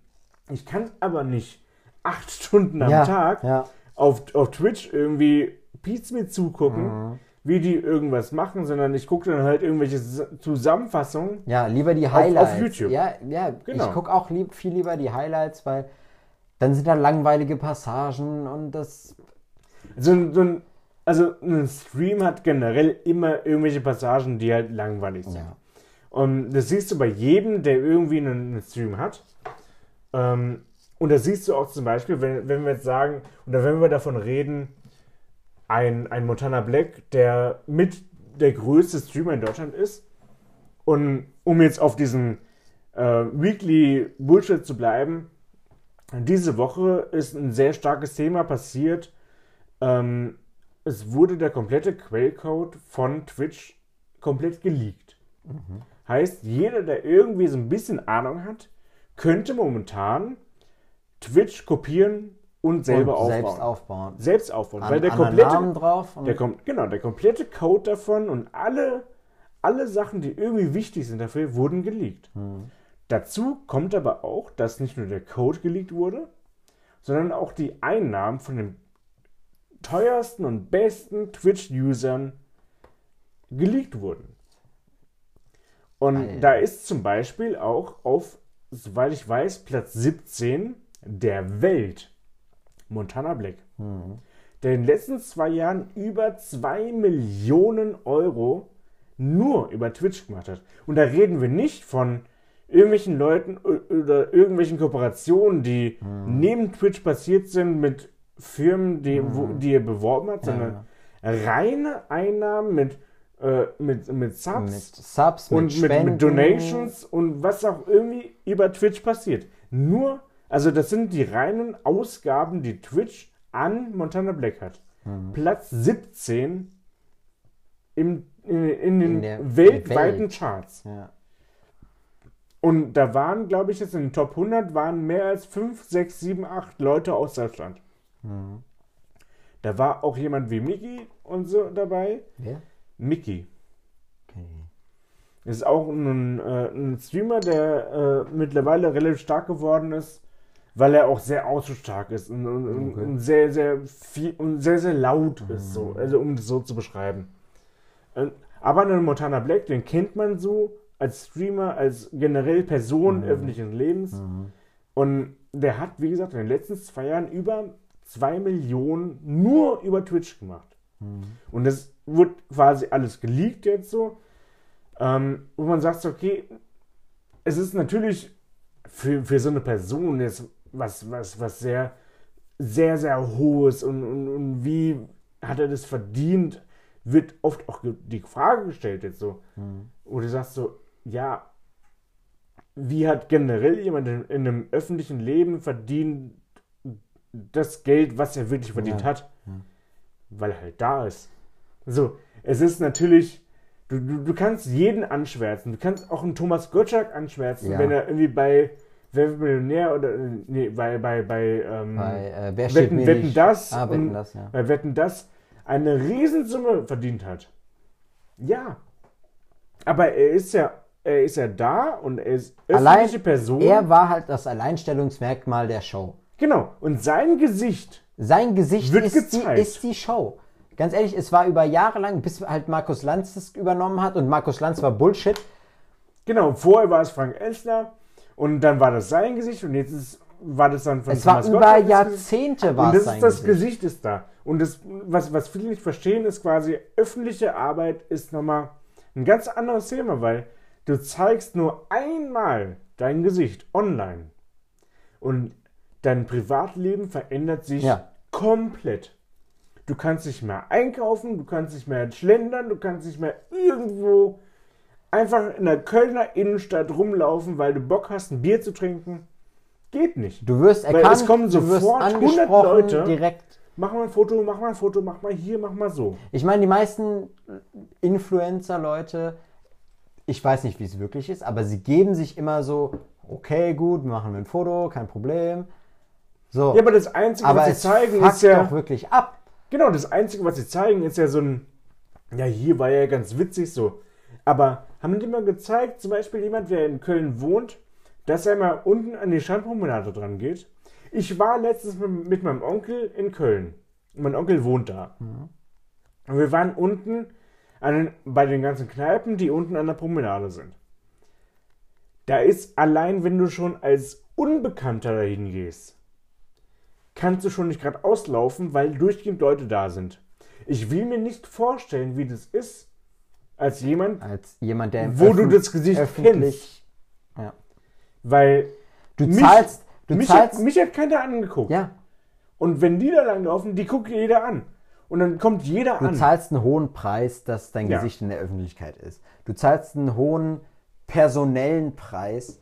ich kann aber nicht acht *laughs* Stunden am ja, Tag Ja. auf, auf Twitch irgendwie Pete's mir zugucken, Mhm. Wie die irgendwas machen, sondern ich gucke dann halt irgendwelche Zusammenfassungen. ja, lieber die Highlights. auf YouTube. Ja, ja Genau. ich gucke auch lieb, viel lieber die Highlights, weil dann sind da langweilige Passagen und das. So, ein- so ein, also ein Stream hat generell immer irgendwelche Passagen, die halt langweilig sind. Ja. Und das siehst du bei jedem, der irgendwie einen, Stream hat. Ähm, und das siehst du auch zum Beispiel, wenn, wenn wir jetzt sagen, oder wenn wir davon reden, ein, ein Montana Black, der mit der größte Streamer in Deutschland ist. Und um jetzt auf diesen äh, Weekly Bullshit zu bleiben, diese Woche ist ein sehr starkes Thema passiert. Ähm, es wurde der komplette Quellcode von Twitch komplett geleakt. Heißt, jeder, der irgendwie so ein bisschen Ahnung hat, könnte momentan Twitch kopieren und selber und aufbauen. selbst aufbauen. selbst aufbauen. An, weil der komplette, Namen drauf. Der genau, der komplette Code davon und alle, alle Sachen, die irgendwie wichtig sind dafür, wurden geleakt. Hm. Dazu kommt aber auch, dass nicht nur der Code geleakt wurde, sondern auch die Einnahmen von den teuersten und besten Twitch-Usern geleakt wurden. Und Alter. da ist zum Beispiel auch auf, soweit ich weiß, Platz 17 der Welt Montana Black, der in den letzten zwei Jahren über 2 Millionen Euro nur über Twitch gemacht hat. Und da reden wir nicht von irgendwelchen Leuten oder irgendwelchen Kooperationen, die neben Twitch passiert sind mit Firmen, die, wo, die er beworben hat, sondern reine Einnahmen mit, äh, mit, mit Subs mit Subs, mit und mit, mit Donations und was auch irgendwie über Twitch passiert. Nur, also das sind die reinen Ausgaben, die Twitch an Montana Black hat. Mhm. Platz 17 im, in, in den In der weltweiten Welt. Charts. Ja. Und da waren, glaube ich, jetzt in den Top 100 waren mehr als 5, 6, 7, 8 Leute aus Deutschland. Mhm. Da war auch jemand wie Mickey und so dabei. Wer? Mickey. Okay. Ist auch ein, äh, ein Streamer, der äh, mittlerweile relativ stark geworden ist, weil er auch sehr autostark ist und, und, und- Okay. und sehr, sehr viel und sehr, sehr laut ist, so, also um das so zu beschreiben. Aber einen Montana Black, den kennt man so als Streamer, als generell Person öffentlichen Lebens. Und der hat, wie gesagt, in den letzten zwei Jahren über zwei Millionen nur über Twitch gemacht. Und das wird quasi alles geleakt jetzt so. Ähm, wo man sagt, okay, es ist natürlich für, für so eine Person jetzt was, was, was sehr, sehr, sehr hohes und, und, und wie hat er das verdient, wird oft auch die Frage gestellt jetzt so. Wo du sagst so, ja, wie hat generell jemand in, in einem öffentlichen Leben verdient das Geld, was er wirklich verdient Ja, hat? Weil er halt da ist. So, es ist natürlich, du, du, du kannst jeden anschwärzen. Du kannst auch einen Thomas Gottschalk anschwärzen, Ja. wenn er irgendwie bei Wer wird Millionär oder, äh, nee, bei, bei, bei, ähm, Bei äh, Wer steht Wetten, mir Wetten nicht? das Ah, Wetten und das, ja. bei Wetten das eine Riesensumme verdient hat. Ja. Aber er ist ja, er ist ja da und er ist Allein öffentliche Person. Er war halt das Alleinstellungsmerkmal der Show. genau. Und sein Gesicht, Sein Gesicht Wird ist die, ist die Show. Ganz ehrlich, es war über Jahre lang, bis halt Markus Lanz es übernommen hat und Markus Lanz war Bullshit. genau, vorher war es Frank Elstner und dann war das sein Gesicht und jetzt ist, war das dann von Es war Thomas über Gottschalk das Gesicht. Jahrzehnte war Und es das sein ist das Gesicht. Gesicht ist da. Und das, was, was viele nicht verstehen, ist quasi, öffentliche Arbeit ist nochmal ein ganz anderes Thema, weil du zeigst nur einmal dein Gesicht online. Und dein Privatleben verändert sich Ja. komplett. Du kannst nicht mehr einkaufen, du kannst nicht mehr schlendern, du kannst nicht mehr irgendwo einfach in der Kölner Innenstadt rumlaufen, weil du Bock hast, ein Bier zu trinken. Geht nicht. Du wirst Weil erkannt, es kommen du wirst sofort 100 angesprochen, Leute. direkt. Mach mal ein Foto, mach mal ein Foto, mach mal hier, mach mal so. Ich meine, die meisten Influencer-Leute, ich weiß nicht, wie es wirklich ist, aber sie geben sich immer so, okay, gut, wir machen ein Foto, kein Problem. So, Ja, aber das Einzige, aber was sie zeigen, ist ja. doch wirklich ab. Genau, das Einzige, was sie zeigen, ist ja so ein. Ja, hier war ja ganz witzig so. Aber haben die mal gezeigt, zum Beispiel jemand, der in Köln wohnt, dass er mal unten an die Strandpromenade dran geht? Ich war letztens mit, mit meinem Onkel in Köln. Mein Onkel wohnt da. Und wir waren unten den, bei den ganzen Kneipen, die unten an der Promenade sind. Da ist allein, wenn du schon als Unbekannter dahin gehst, kannst du schon nicht gerade auslaufen, weil durchgehend Leute da sind. Ich will mir nicht vorstellen, wie das ist, als jemand, Als jemand, der Wo du das Gesicht öffentlich, Ja. weil Du Mich- zahlst, du mich, zahlst, hat, mich hat keiner angeguckt. ja, Und wenn die da langlaufen, die guckt jeder an. Und dann kommt jeder du an. zahlst einen hohen Preis, dass dein Ja. Gesicht in der Öffentlichkeit ist. Du zahlst einen hohen personellen Preis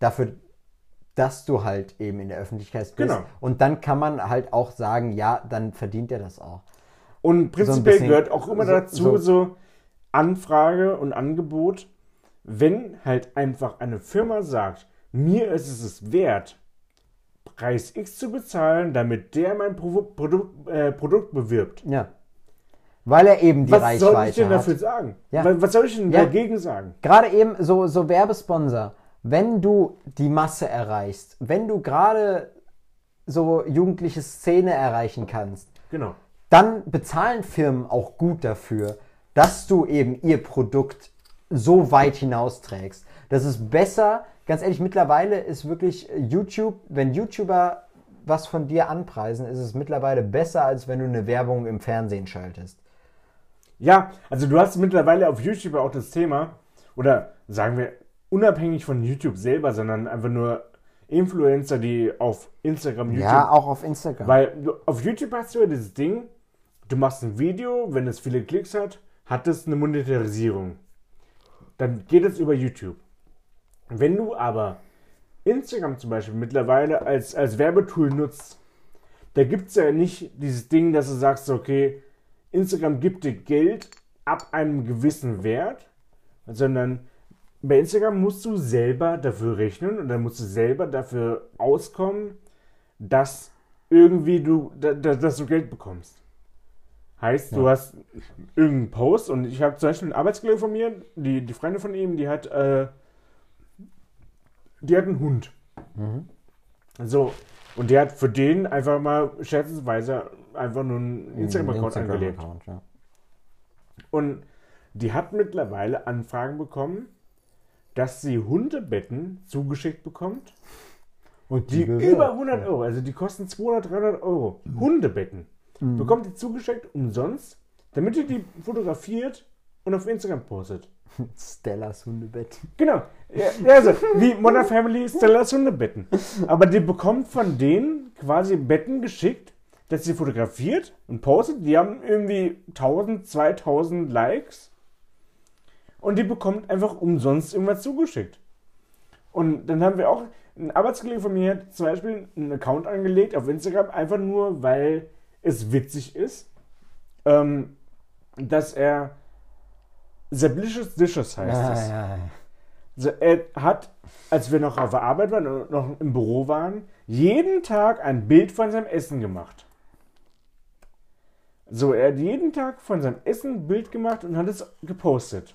dafür, dass du halt eben in der Öffentlichkeit bist. Genau. Und dann kann man halt auch sagen, ja, dann verdient er das auch. Und prinzipiell bisschen- gehört auch immer so- dazu so- so Anfrage und Angebot. Wenn halt einfach eine Firma sagt, mir ist es es wert, Preis X zu bezahlen, damit der mein Pro Produkt, äh, Produkt bewirbt. Ja. Weil er eben die Was Reichweite soll ich denn hat. dafür sagen? Ja. Wa- Was soll ich denn Ja. dagegen sagen? Gerade eben so, so Werbesponsor, wenn du die Masse erreichst, wenn du gerade so jugendliche Szene erreichen kannst, Genau. dann bezahlen Firmen auch gut dafür, dass du eben ihr Produkt so weit hinausträgst. Das ist besser, ganz ehrlich, mittlerweile ist wirklich YouTube, wenn YouTuber was von dir anpreisen, ist es mittlerweile besser, als wenn du eine Werbung im Fernsehen schaltest. Ja, also du hast mittlerweile auf YouTube auch das Thema, oder sagen wir, unabhängig von YouTube selber, sondern einfach nur Influencer, die auf Instagram, YouTube Ja, auch auf Instagram. Weil auf YouTube hast du ja dieses Ding, du machst ein Video, wenn es viele Klicks hat, hat es eine Monetarisierung. Dann geht es über YouTube. Wenn du aber Instagram zum Beispiel mittlerweile als, als Werbetool nutzt, da gibt es ja nicht dieses Ding, dass du sagst, okay, Instagram gibt dir Geld ab einem gewissen Wert, sondern bei Instagram musst du selber dafür rechnen und dann musst du selber dafür auskommen, dass irgendwie du, da, da, dass du Geld bekommst. Heißt, du Ja. hast irgendeinen Post und ich habe zum Beispiel einen Arbeitskollege von mir, die, die Freundin von ihm, die hat, äh, die hat einen Hund. Mhm. So, und der hat für den einfach mal scherzensweise einfach nur einen Instagram-Account angelegt. Instagram-Account, ja. Und die hat mittlerweile Anfragen bekommen, dass sie Hundebetten zugeschickt bekommt, Und die bewirbt. über 100 Euro, also die kosten 200, 300 Euro. Hundebetten. Bekommt die zugeschickt umsonst, damit ihr die fotografiert und auf Instagram postet. *laughs* Stellas Hundebett. Genau. Ja, also, wie Modern Family Stellas Hundebetten. Aber die bekommt von denen quasi Betten geschickt, dass sie fotografiert und postet. Die haben irgendwie 1000, 2000 Likes. Und die bekommt einfach umsonst irgendwas zugeschickt. Und dann haben wir auch, ein Arbeitskollege von mir hat zum Beispiel einen Account angelegt auf Instagram, einfach nur, weil es witzig ist, ähm, dass er Sablicious Dishes heißt Ja, es. ja, ja. Also er hat, als wir noch auf der Arbeit waren und noch im Büro waren, jeden Tag ein Bild von seinem Essen gemacht. So, er hat jeden Tag von seinem Essen ein Bild gemacht und hat es gepostet.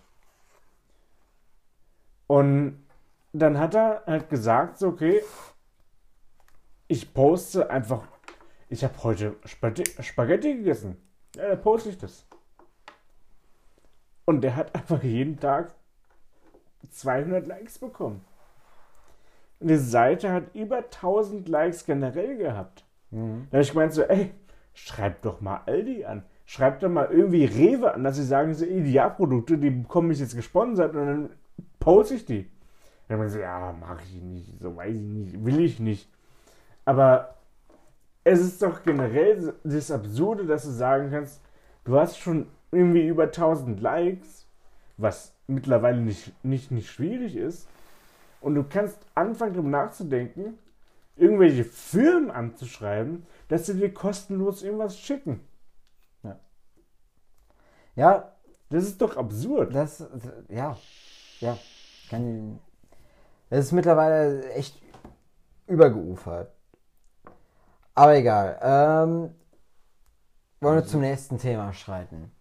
Und dann hat er halt gesagt, so, okay, ich poste einfach, ich habe heute Spaghetti, gegessen. Ja, dann poste ich das. Und der hat *laughs* einfach jeden Tag 200 Likes bekommen. Und die Seite hat über 1000 Likes generell gehabt. Mhm. Da habe ich gemeint so, ey, schreibt doch mal Aldi an. Schreibt doch mal irgendwie Rewe an, dass sie sagen, so Idealprodukte, die bekomme ich jetzt gesponsert und dann poste ich die. Dann haben wir so, ja, mache ich nicht, so weiß ich nicht, will ich nicht. Aber es ist doch generell das Absurde, dass du sagen kannst, du hast schon irgendwie über 1000 Likes, was mittlerweile nicht, nicht, nicht schwierig ist. Und du kannst anfangen, darüber nachzudenken, irgendwelche Firmen anzuschreiben, dass sie dir kostenlos irgendwas schicken. Ja, Das ist doch absurd. das, ja, ja, kann, das ist mittlerweile echt übergeufert. Aber egal. Ähm, wollen wir zum nächsten Thema schreiten.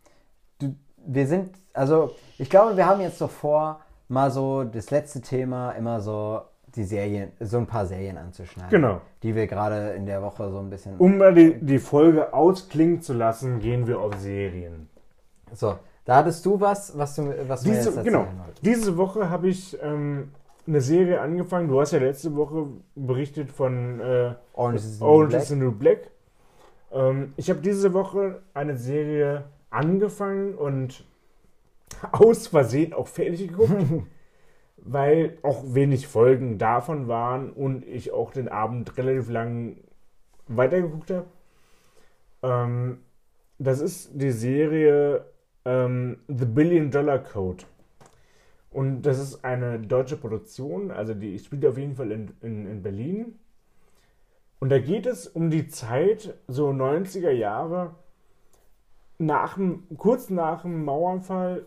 Du, wir sind, also ich glaube, wir haben jetzt doch vor, mal so das letzte Thema immer so die Serien, so ein paar Serien anzuschneiden. Genau. Die wir gerade in der Woche so ein bisschen. Um mal die, die Folge ausklingen zu lassen, gehen wir auf Serien. So, da hattest du was, was du, was du mir jetzt Diese, genau, wolltest. diese Woche habe ich ähm, eine Serie angefangen. Du hast ja letzte Woche berichtet von äh, Orange is the New Orange Black. is the New Black. Ähm, ich habe diese Woche eine Serie angefangen und *laughs* aus Versehen auch fertig geguckt, *laughs* weil auch wenig Folgen davon waren und ich auch den Abend relativ lang weitergeguckt habe. Ähm, das ist die Serie ähm, The Billion Dollar Code. Und das ist eine deutsche Produktion, also die spielt auf jeden Fall in, in, in Berlin. Und da geht es um die Zeit, so 90er Jahre, nach dem, kurz nach dem Mauerfall,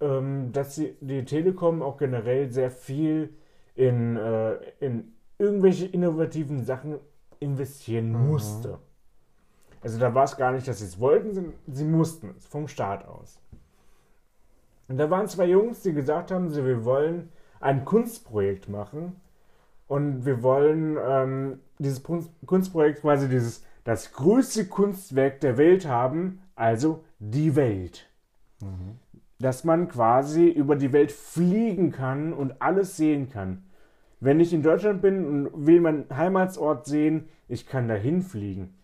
ähm, dass die, die Telekom auch generell sehr viel in, äh, in irgendwelche innovativen Sachen investieren Mhm. musste. Also da war es gar nicht, dass sie es wollten, sie, sie mussten es vom Staat aus. Und da waren zwei Jungs, die gesagt haben, sie, wir wollen ein Kunstprojekt machen und wir wollen ähm, dieses Kunst- Kunstprojekt quasi dieses das größte Kunstwerk der Welt haben, also die Welt. Dass man quasi über die Welt fliegen kann und alles sehen kann. Wenn ich in Deutschland bin und will meinen Heimatsort sehen, ich kann dahin fliegen.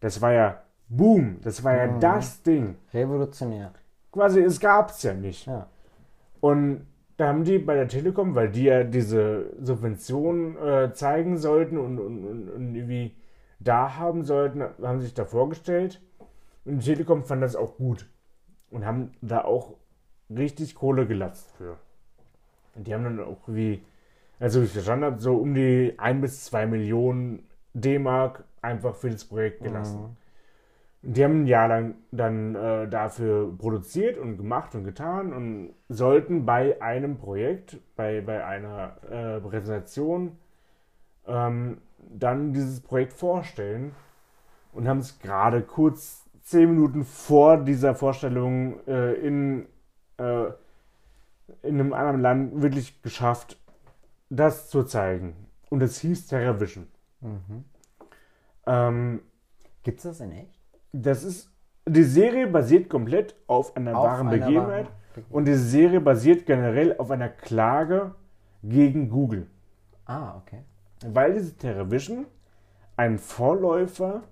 Das war ja Boom, das war ja Mhm. das Ding. Revolutionär. Quasi, es gab's ja nicht. Ja. Und da haben die bei der Telekom, weil die ja diese Subvention äh, zeigen sollten und, und, und, und irgendwie da haben sollten, haben sich da vorgestellt. Und die Telekom fand das auch gut. Und haben da auch richtig Kohle gelatzt für. Und die haben dann auch wie, also wie ich verstanden habe, so um die 1 bis 2 Millionen D-Mark einfach für das Projekt gelassen. Die haben ein Jahr lang dann äh, dafür produziert und gemacht und getan und sollten bei einem Projekt, bei, bei einer äh, Präsentation, ähm, dann dieses Projekt vorstellen und haben es gerade kurz zehn Minuten vor dieser Vorstellung äh, in, äh, in einem anderen Land wirklich geschafft, das zu zeigen. Und es hieß TerraVision. Mhm. Ähm, Gibt's das in echt? Das ist, die Serie basiert komplett auf einer Auf wahren einer Begebenheit. wahren Und die Serie basiert generell auf einer Klage gegen Google. Ah, okay. Weil diese TerraVision ein Vorläufer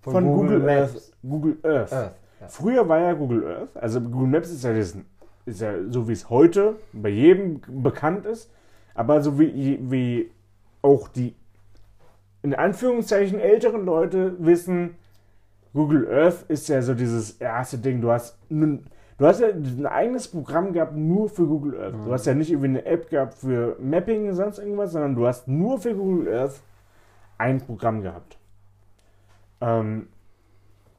Von von, Google Google. Earth, Google Earth. Earth. Ja. Früher war ja Google Earth, also Google Maps ist ja das ist ja so, wie es heute bei jedem bekannt ist, aber so wie, wie auch die in Anführungszeichen älteren Leute wissen, Google Earth ist ja so dieses erste Ding. Du hast, nun, du hast ja ein eigenes Programm gehabt nur für Google Earth. Du hast ja nicht irgendwie eine App gehabt für Mapping und sonst irgendwas, sondern du hast nur für Google Earth ein Programm gehabt. Ähm,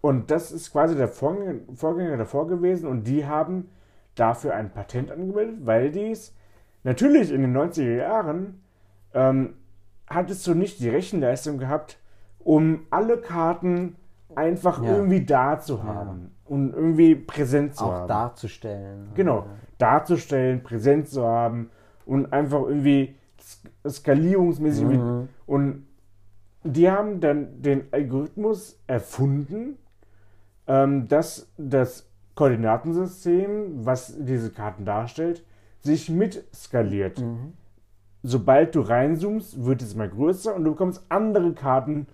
und das ist quasi der Vorgänger, Vorgänger davor gewesen und die haben dafür ein Patent angemeldet, weil dies natürlich in den 90er Jahren ähm, hattest du nicht die Rechenleistung gehabt, um alle Karten einfach Ja. irgendwie da zu haben und irgendwie präsent zu Auch haben. darzustellen. Genau, darzustellen, präsent zu haben und einfach irgendwie sk- skalierungsmäßig. Mhm. Und die haben dann den Algorithmus erfunden, ähm, dass das Koordinatensystem, was diese Karten darstellt, sich mit skaliert. Mhm. Sobald du reinzoomst, wird es immer größer und du bekommst andere Karten,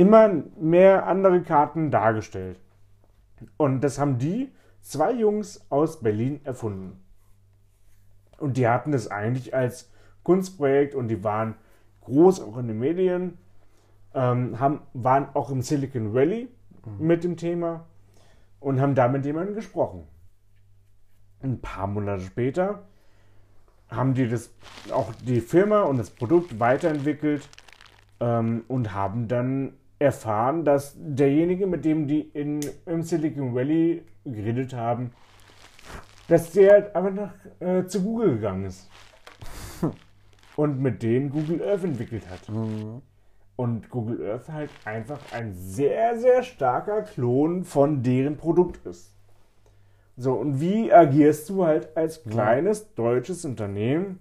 immer mehr andere Karten dargestellt. Und das haben die zwei Jungs aus Berlin erfunden. Und die hatten das eigentlich als Kunstprojekt und die waren groß auch in den Medien, ähm, haben, waren auch im Silicon Valley mit dem Thema und haben da mit jemandem gesprochen. Ein paar Monate später haben die das auch die Firma und das Produkt weiterentwickelt ähm, und haben dann erfahren, dass derjenige, mit dem die in, im Silicon Valley geredet haben, dass der einfach nach, äh, zu Google gegangen ist. und mit denen Google Earth entwickelt hat. Mhm. Und Google Earth halt einfach ein sehr, sehr starker Klon von deren Produkt ist. So, und wie agierst du halt als kleines deutsches Unternehmen?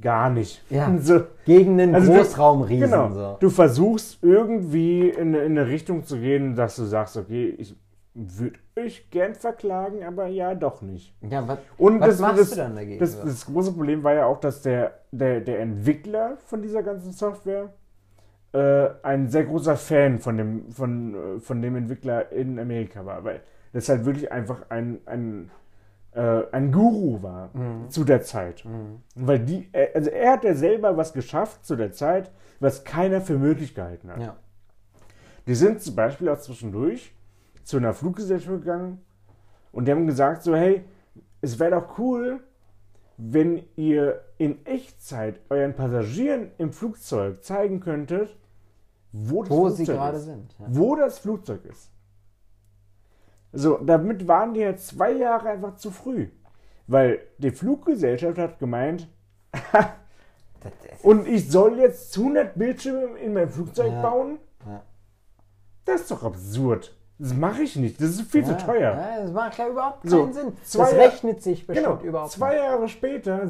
Gar nicht. Ja. *laughs* So, Gegen einen Also Großraumriesen. genau. So. Du versuchst irgendwie in, in eine Richtung zu gehen, dass du sagst, okay, ich würde euch gern verklagen, aber ja, doch nicht. Ja, was, Und was das, machst das, du dann dagegen? Das, das große Problem war ja auch, dass der, der, der Entwickler von dieser ganzen Software äh, ein sehr großer Fan von dem, von, äh, von dem Entwickler in Amerika war, weil das halt wirklich einfach ein, ein, äh, ein Guru war Mhm. zu der Zeit. Weil die, äh, also er hat ja selber was geschafft zu der Zeit, was keiner für möglich gehalten hat. ja. Die sind zum Beispiel auch zwischendurch zu einer Fluggesellschaft gegangen und die haben gesagt so, hey, es wäre doch cool, wenn ihr in Echtzeit euren Passagieren im Flugzeug zeigen könntet, wo das Wo sie gerade ist. sind. Ja. Wo das Flugzeug ist. So, damit waren die jetzt zwei Jahre einfach zu früh. Weil die Fluggesellschaft hat gemeint, *laughs* und ich soll jetzt 100 Bildschirme in mein Flugzeug Ja. bauen? Ja. Das ist doch absurd. Das mache ich nicht. Das ist viel ja, zu teuer. Ja, das macht ja überhaupt keinen So, Sinn. Das rechnet sich bestimmt Genau. überhaupt Zwei Jahre später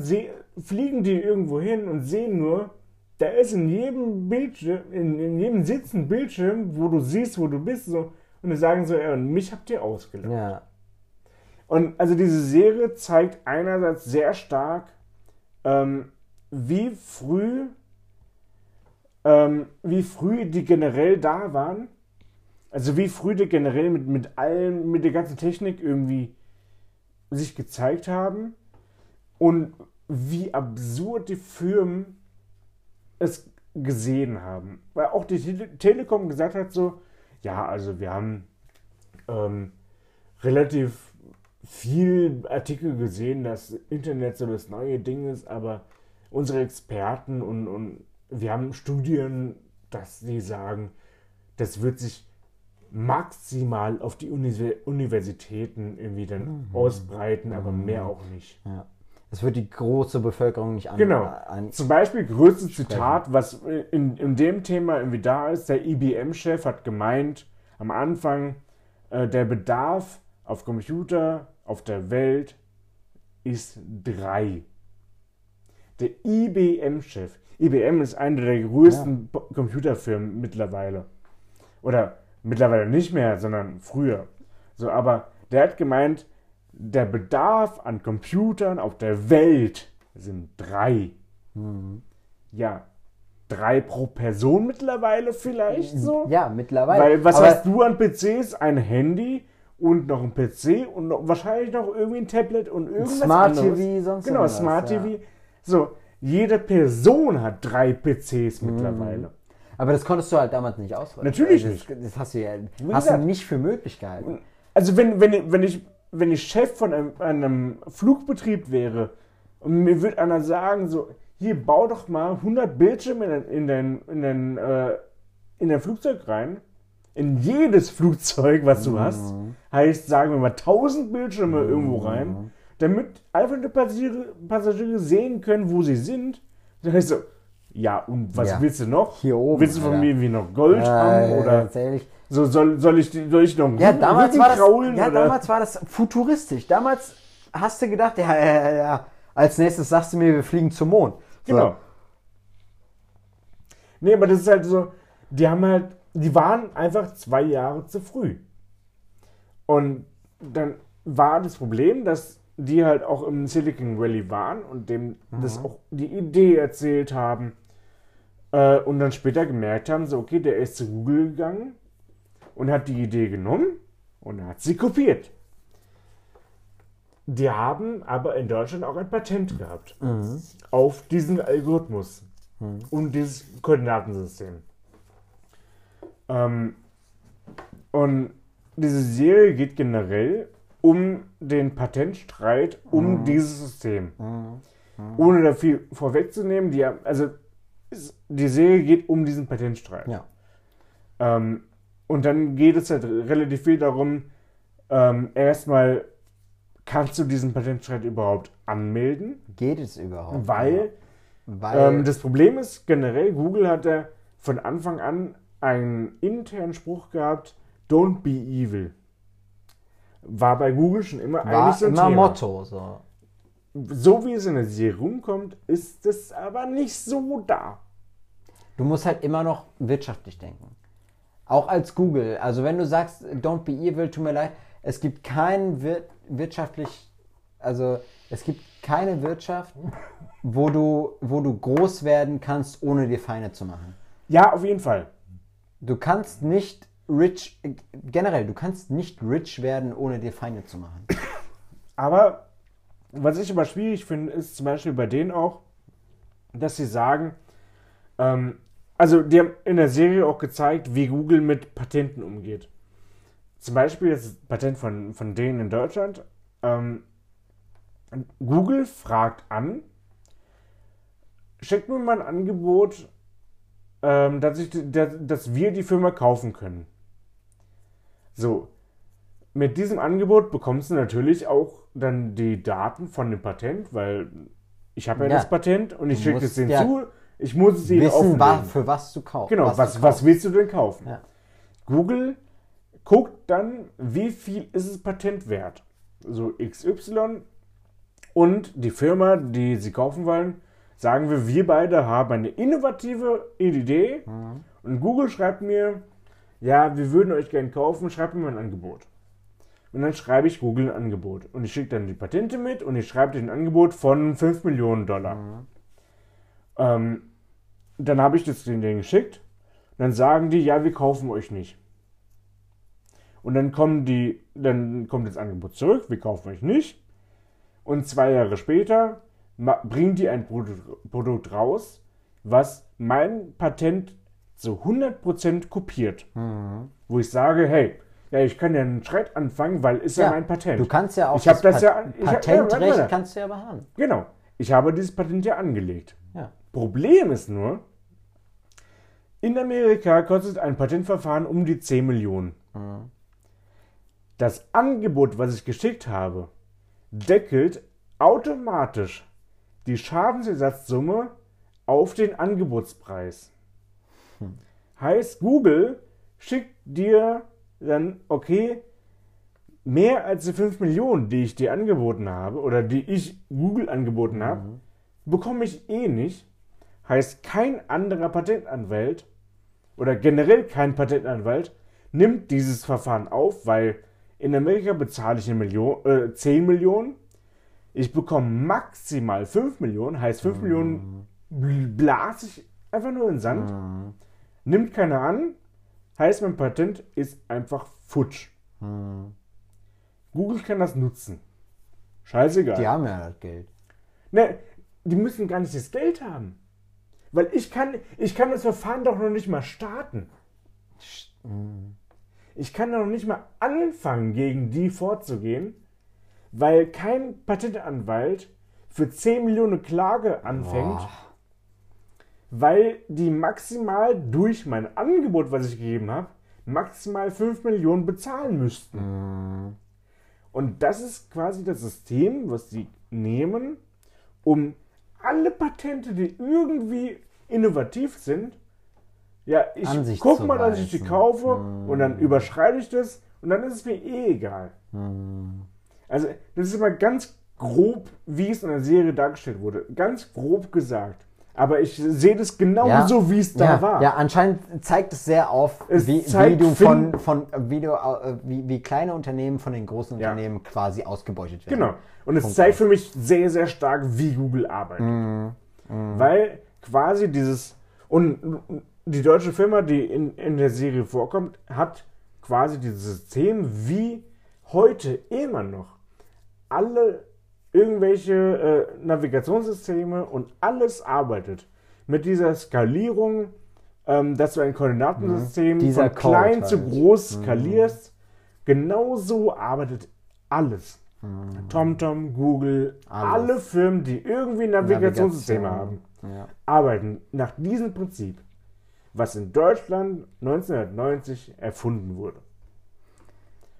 fliegen die irgendwo hin und sehen nur, da ist in jedem Bildschirm, in, in jedem Sitz ein Bildschirm, wo du siehst, wo du bist. So, und die sagen so, ja, und mich habt ihr ausgelacht. Ja. Und also diese Serie zeigt einerseits sehr stark, ähm, wie früh, ähm, wie früh die generell da waren. Also wie früh die generell mit, mit allem, mit der ganzen Technik irgendwie sich gezeigt haben. Und wie absurd die Firmen es gesehen haben. Weil auch die Tele Telekom gesagt hat so, ja, also wir haben ähm, relativ viel Artikel gesehen, dass Internet so das neue Ding ist, aber unsere Experten und, und wir haben Studien, dass sie sagen, das wird sich maximal auf die Uni Universitäten irgendwie dann ausbreiten, aber mehr auch nicht. ja. Es wird die große Bevölkerung nicht an. Genau. an Zum Beispiel größtes Zitat, was in, in dem Thema irgendwie da ist, der IBM-Chef hat gemeint am Anfang, äh, der Bedarf auf Computer auf der Welt ist drei. Der IBM-Chef. IBM ist eine der größten Bo- Computerfirmen mittlerweile. Oder mittlerweile nicht mehr, sondern früher. So, aber der hat gemeint, der Bedarf an Computern auf der Welt sind drei. Ja, drei pro Person mittlerweile vielleicht so. Ja, mittlerweile. Weil was Aber hast du an PCs? Ein Handy und noch ein PC und noch, wahrscheinlich noch irgendwie ein Tablet und irgendwas Smart anderes. TV, sonst Genau, irgendwas, Smart ja. TV. So, jede Person hat drei Mhm. PCs mittlerweile. Aber das konntest du halt damals nicht ausrechnen. Natürlich das, nicht. Das hast du ja hast du nicht für möglich gehalten. Also wenn, wenn, wenn, ich, wenn ich Chef von einem, einem Flugbetrieb wäre und mir würde einer sagen, so, hier bau doch mal 100 Bildschirme in, den- in, den, in, den, äh, in dein Flugzeug rein, in jedes Flugzeug, was du hast, heißt, sagen wir mal 1000 Bildschirme irgendwo rein, damit einfach die Passagiere, Passagiere sehen können, wo sie sind. Dann heißt so, ja, und was Ja. willst du noch? Hier oben, Willst du von Alter. mir wie noch Gold haben? Äh, Oder ehrlich. So, soll, soll, ich, die- soll ich noch Ja, damals Rücken war das, kraulen? ja, oder? damals war das futuristisch. Damals hast du gedacht, ja, ja, ja, ja. Als nächstes sagst du mir, wir fliegen zum Mond. So. Genau. Nee, aber das ist halt so, die haben halt, die waren einfach zwei Jahre zu früh. Und dann war das Problem, dass die halt auch im Silicon Valley waren und dem das auch die Idee erzählt haben äh, und dann später gemerkt haben, so okay, der ist zu Google gegangen und hat die Idee genommen und hat sie kopiert. Die haben aber in Deutschland auch ein Patent gehabt auf diesen Algorithmus und dieses Koordinatensystem. Ähm, und diese Serie geht generell um den Patentstreit um dieses System. Ohne da viel vorwegzunehmen, die, haben- also die Serie geht um diesen Patentstreit. Ja. Ähm, und dann geht es halt relativ viel darum, ähm, erstmal, kannst du diesen Patentstreit überhaupt anmelden? Geht es überhaupt? Weil Weil ähm, das Problem ist generell, Google hat ja von Anfang an einen internen Spruch gehabt, don't be evil. War bei Google schon immer war eigentlich so ein immer Thema. Motto. So. So wie es in der Serie rumkommt, ist es aber nicht so da. Du musst halt immer noch wirtschaftlich denken. Auch als Google. Also wenn du sagst, don't be evil, tut mir leid, es gibt kein wir wirtschaftlich, also es gibt keine Wirtschaft, wo du, wo du groß werden kannst, ohne dir Feinde zu machen. Ja, auf jeden Fall. Du kannst nicht rich, generell, du kannst nicht rich werden, ohne dir Feinde zu machen. Aber was ich immer schwierig finde, ist zum Beispiel bei denen auch, dass sie sagen, ähm, also die haben in der Serie auch gezeigt, wie Google mit Patenten umgeht. Zum Beispiel das Patent von, von denen in Deutschland. Ähm, Google fragt an, schickt mir mal ein Angebot, ähm, dass, ich, dass, dass wir die Firma kaufen können. So, mit diesem Angebot bekommst du natürlich auch dann die Daten von dem Patent, weil ich habe ja, Ja. das Patent und ich schicke es denen ja zu. Ich muss es ihnen Wissen, wa offenlegen. für was du kaufst. Genau, was, was, kaufst. willst du denn kaufen? Ja. Google guckt dann, wie viel ist das Patent wert. So XY und die Firma, die sie kaufen wollen, sagen wir, wir beide haben eine innovative Idee Mhm. und Google schreibt mir, ja, wir würden euch gerne kaufen, schreibt mir mal ein Angebot. Und dann schreibe ich Google ein Angebot. Und ich schicke dann die Patente mit und ich schreibe dir ein Angebot von 5 Millionen Dollar. Mhm. Ähm, dann habe ich das denen geschickt. Dann sagen die, ja, wir kaufen euch nicht. Und dann kommen die, dann kommt das Angebot zurück, wir kaufen euch nicht. Und zwei Jahre später bringen die ein Produkt, raus, was mein Patent zu 100% kopiert. Mhm. Wo ich sage, hey, ja, ich kann ja einen Streit anfangen, weil ist ja, Ja, mein Patent. Du kannst ja auch Ich das Pat- ja- ich hab- ja, Patentrecht kannst du ja beharren. Genau. Ich habe dieses Patent ja angelegt. Ja. Problem ist nur, in Amerika kostet ein Patentverfahren um die 10 Millionen. Das Angebot, was ich geschickt habe, deckelt automatisch die Schadensersatzsumme auf den Angebotspreis. Heißt, Google schickt dir dann, okay, mehr als die 5 Millionen, die ich dir angeboten habe oder die ich Google angeboten habe, bekomme ich eh nicht. Heißt, kein anderer Patentanwalt oder generell kein Patentanwalt nimmt dieses Verfahren auf, weil in Amerika bezahle ich eine Million, äh, 10 Millionen. Ich bekomme maximal 5 Millionen, heißt 5 Millionen bl- blase ich einfach nur in den Sand. Nimmt keiner an, heißt mein Patent ist einfach futsch. Google kann das nutzen. Scheißegal. Die haben ja das Geld. Ne, die müssen gar nicht das Geld haben. Weil ich kann, ich kann das Verfahren doch noch nicht mal starten. Ich kann doch nicht mal anfangen, gegen die vorzugehen, weil kein Patentanwalt für 10 Millionen Klage anfängt, Boah. weil die maximal durch mein Angebot, was ich gegeben habe, maximal 5 Millionen bezahlen müssten. Und das ist quasi das System, was die nehmen, um alle Patente, die irgendwie innovativ sind, ja, ich An sich guck zu mal, dass ich die kaufe und dann überschreite ich das und dann ist es mir eh egal. Also, das ist immer ganz grob, wie es in der Serie dargestellt wurde. Ganz grob gesagt. Aber ich sehe das genauso, wie es da ja, war. Ja, anscheinend zeigt es sehr auf, Es wie, wie du von, von wie, du, äh, wie, wie kleine Unternehmen von den großen Ja. Unternehmen quasi ausgebeutet werden. Genau. Und es Punkt zeigt für mich sehr, sehr stark, wie Google arbeitet. Mhm. Weil quasi dieses. Und die deutsche Firma, die in, in der Serie vorkommt, hat quasi dieses System wie heute immer noch. Alle irgendwelche äh, Navigationssysteme und alles arbeitet mit dieser Skalierung, ähm, dass du ein Koordinatensystem Mhm. Von klein Code zu halt. groß skalierst. Genauso arbeitet alles. TomTom, Google, Mhm. Alles. alle Firmen, die irgendwie Navigationssysteme Navigation. haben, Ja. arbeiten nach diesem Prinzip, was in Deutschland 1990 erfunden wurde.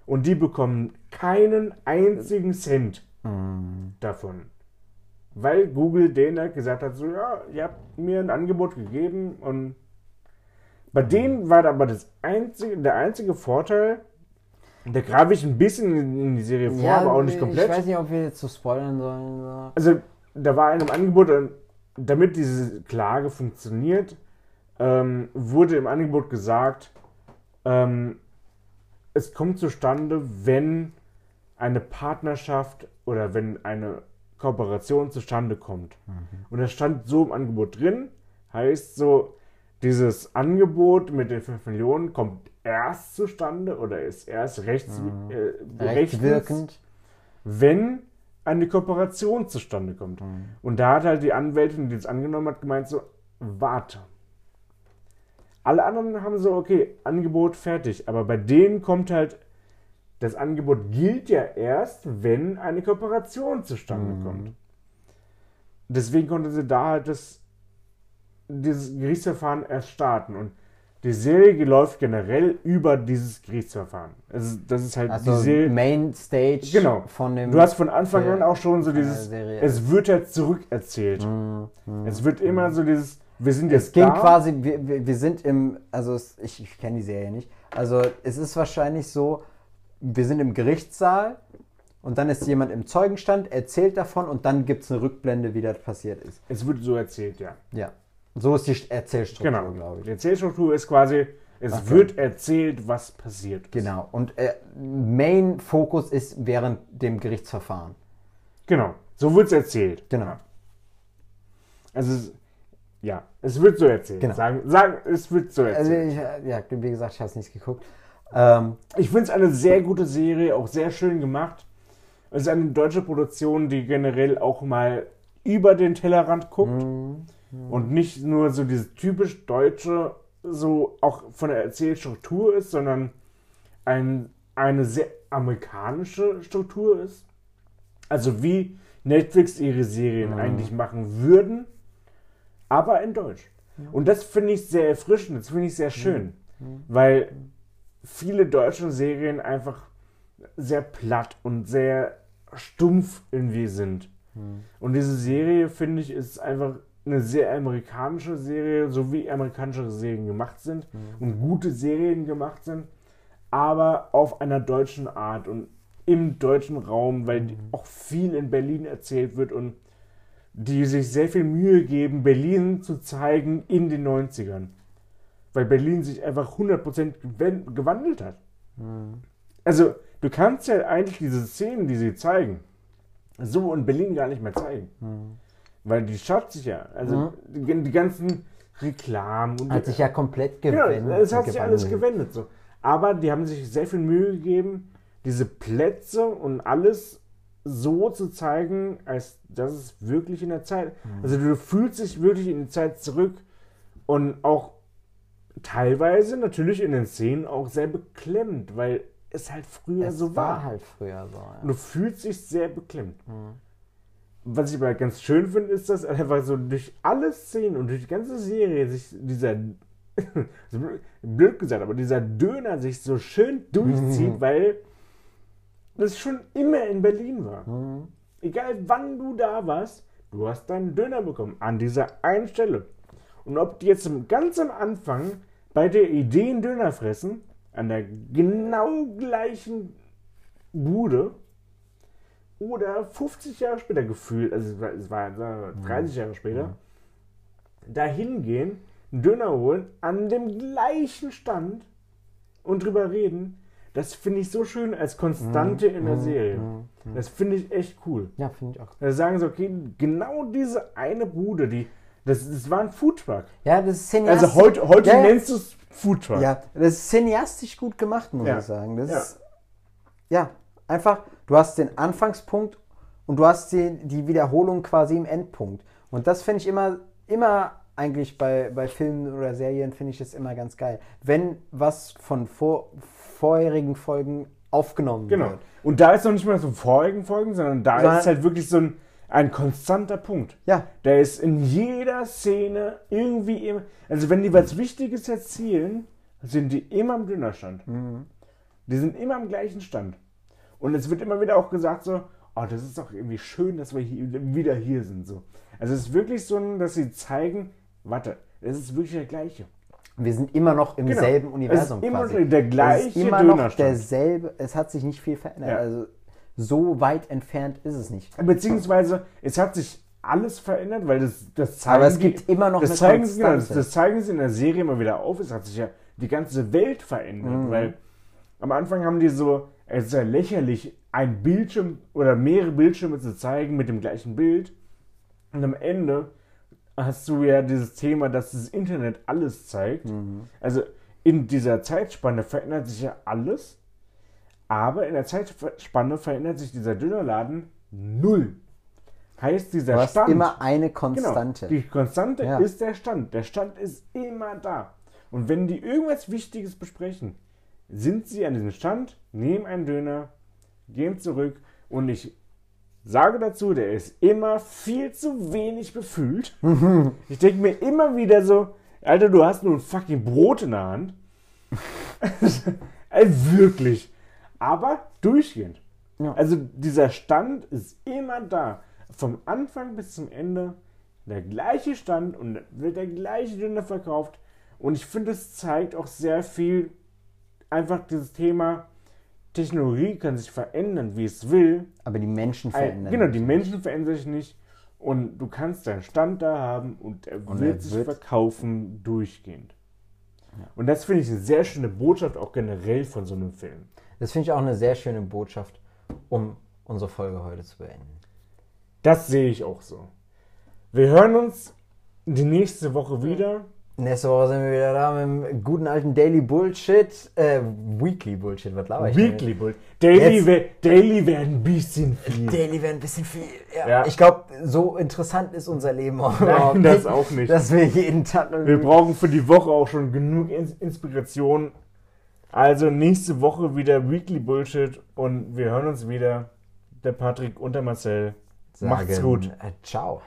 Und die bekommen keinen einzigen Cent Mhm. davon. Weil Google denen halt gesagt hat, so ja, ihr habt mir ein Angebot gegeben und bei denen war aber das einzige, der einzige Vorteil, da greife ich ein bisschen in die Serie vor, aber auch nicht komplett. Ich weiß nicht, ob wir jetzt so spoilern sollen. So. Also, da war in einem Angebot, damit diese Klage funktioniert, ähm, wurde im Angebot gesagt, ähm, es kommt zustande, wenn eine Partnerschaft oder wenn eine Kooperation zustande kommt. Und das stand so im Angebot drin, heißt so, dieses Angebot mit den 5 Millionen kommt erst zustande oder ist erst rechts, äh, rechtens, Rechtswirkend. wenn eine Kooperation zustande kommt. Und da hat halt die Anwältin, die es angenommen hat, gemeint so, warte. Alle anderen haben so, okay, Angebot fertig. Aber bei denen kommt halt, das Angebot gilt ja erst, wenn eine Kooperation zustande kommt. Deswegen konnte sie da halt das, dieses Gerichtsverfahren erst starten. Und die Serie läuft generell über dieses Gerichtsverfahren. Also das ist halt Also die Serie. Main Stage Genau. von dem. Du hast von Anfang an auch schon so dieses, Serie. es wird ja zurückerzählt. Es wird immer so dieses, wir sind jetzt es ging da. quasi, wir, wir, wir sind im, also es, ich, ich kenne die Serie nicht. Also es ist wahrscheinlich so, wir sind im Gerichtssaal und dann ist jemand im Zeugenstand, erzählt davon und dann gibt es eine Rückblende, wie das passiert ist. Es wird so erzählt, ja. Ja. So ist die Erzählstruktur, Genau. glaube ich. Die Erzählstruktur ist quasi, es Okay. wird erzählt, was passiert. ist. Genau. Und äh, Main Fokus ist während dem Gerichtsverfahren. Genau. So wird es erzählt. Genau. Also, es, ja, es wird so erzählt. Genau. Sagen, sagen, es wird so Also erzählt. ich, äh, ja, wie gesagt, ich habe es nicht geguckt. Ähm, Ich finde es eine sehr gute Serie, auch sehr schön gemacht. Es ist eine deutsche Produktion, die generell auch mal über den Tellerrand guckt Mhm. und nicht nur so dieses typisch deutsche, so auch von der Erzählstruktur ist, sondern ein, eine sehr amerikanische Struktur ist. Also wie Netflix ihre Serien eigentlich machen würden, aber in Deutsch. Und das finde ich sehr erfrischend, das finde ich sehr schön, weil viele deutsche Serien einfach sehr platt und sehr stumpf irgendwie sind. Und diese Serie, finde ich, ist einfach eine sehr amerikanische Serie, so wie amerikanische Serien gemacht sind und gute Serien gemacht sind, aber auf einer deutschen Art und im deutschen Raum, weil die- auch viel in Berlin erzählt wird und die sich sehr viel Mühe geben, Berlin zu zeigen in den 90ern. Weil Berlin sich einfach 100% gewen- gewandelt hat. Also, du kannst ja eigentlich diese Szenen, die sie zeigen, so in Berlin gar nicht mehr zeigen. Weil die Stadt sich ja, also die, die ganzen Reklamen und hat sich ja komplett Genau, gewendet. es hat sich alles gewendet. So. Aber die haben sich sehr viel Mühe gegeben, diese Plätze und alles so zu zeigen, als dass es wirklich in der Zeit. Also du fühlst dich wirklich in die Zeit zurück und auch teilweise natürlich in den Szenen auch sehr beklemmt, weil es halt früher Es so war war. halt früher so. Ja. du fühlst dich sehr beklemmt. Mhm. Was ich aber ganz schön finde, ist, dass einfach so durch alle Szenen und durch die ganze Serie sich dieser, *laughs* blöd gesagt, aber dieser Döner sich so schön durchzieht, weil das schon immer in Berlin war. Mhm. Egal wann du da warst, du hast deinen Döner bekommen. An dieser einen Stelle. Und ob die jetzt ganz am Anfang bei der Idee einen Döner fressen, an der genau gleichen Bude, oder 50 Jahre später gefühlt, also es war, es war sagen wir, 30 Jahre später, da hingehen, einen Döner holen, an dem gleichen Stand und drüber reden, das finde ich so schön als Konstante in der Serie. Das finde ich echt cool. Ja, finde ich auch. Da sagen sie, okay, genau diese eine Bude, die, das, das war ein Foodtruck. Ja, das ist cineastisch. Also heute, heute ja, nennst du es Foodtruck. Ja, das ist cineastisch gut gemacht, muss Ja. ich sagen. Das Ja. ist, ja, einfach, du hast den Anfangspunkt und du hast die, die Wiederholung quasi im Endpunkt. Und das finde ich immer, immer eigentlich bei, bei Filmen oder Serien, finde ich das immer ganz geil. Wenn was von vor, vorherigen Folgen aufgenommen Genau. wird. Und da ist noch nicht mal so vorigen Folgen, sondern da Sondern- ist halt wirklich so ein, ein konstanter Punkt. Ja, Der ist in jeder Szene irgendwie immer. Also, wenn die was Wichtiges erzählen, sind die immer am Dönerstand. Die sind immer am gleichen Stand. Und es wird immer wieder auch gesagt, so, oh, das ist doch irgendwie schön, dass wir hier, wieder hier sind. So. Also, es ist wirklich so, dass sie zeigen, warte, es ist wirklich der gleiche. wir sind immer noch im Genau. selben Es Universum ist immer quasi. der gleiche es ist immer noch Dönerstand. derselbe, es hat sich nicht viel verändert. Ja. Also so weit entfernt ist es nicht. Beziehungsweise, es hat sich alles verändert, weil das, das zeigen Aber es die- gibt immer noch das eine zeigen, sie- das, das zeigen sie in der Serie immer wieder auf. Es hat sich ja die ganze Welt verändert, Mhm. weil am Anfang haben die so, es ist ja lächerlich, ein Bildschirm oder mehrere Bildschirme zu zeigen mit dem gleichen Bild. Und am Ende hast du ja dieses Thema, dass das Internet alles zeigt. Mhm. Also in dieser Zeitspanne verändert sich ja alles, aber in der Zeitspanne verändert sich dieser Dönerladen null. Heißt, dieser Du hast Stand. immer eine Genau, Konstante. die Konstante Ja. ist der Stand. Der Stand ist immer da. Und wenn die irgendwas Wichtiges besprechen, sind sie an diesem Stand, nehmen einen Döner, gehen zurück und ich sage dazu, der ist immer viel zu wenig befüllt. *laughs* ich denke mir immer wieder so, Alter, du hast nur ein fucking Brot in der Hand. *laughs* also wirklich. Aber durchgehend. Ja. Also dieser Stand ist immer da. Vom Anfang bis zum Ende der gleiche Stand und wird der gleiche Döner verkauft. Und ich finde, es zeigt auch sehr viel einfach dieses Thema, Technologie kann sich verändern, wie es will. Aber die Menschen Ein- verändern. Genau, die sich. Menschen verändern sich nicht. Und du kannst deinen Stand da haben und er Und wird er sich wird- verkaufen durchgehend. Und das finde ich eine sehr schöne Botschaft auch generell von so einem Film. Das finde ich auch eine sehr schöne Botschaft, um unsere Folge heute zu beenden. Das sehe ich auch so. Wir hören uns die nächste Woche wieder. Nächste Woche sind wir wieder da mit dem guten alten Daily Bullshit. Äh, Weekly Bullshit, was laber ich? Weekly Bull. Daily, wär- Daily wäre ein bisschen viel. Daily wäre ein bisschen viel. Ja. Ja. Ich glaube, so interessant ist unser Leben auch, Nein, überhaupt das nicht, auch nicht. Dass wir jeden Tag Wir brauchen für die Woche auch schon genug Ins- Inspiration. Also nächste Woche wieder Weekly Bullshit und wir hören uns wieder. Der Patrick und der Marcel. Macht's sagen, gut. Äh, ciao.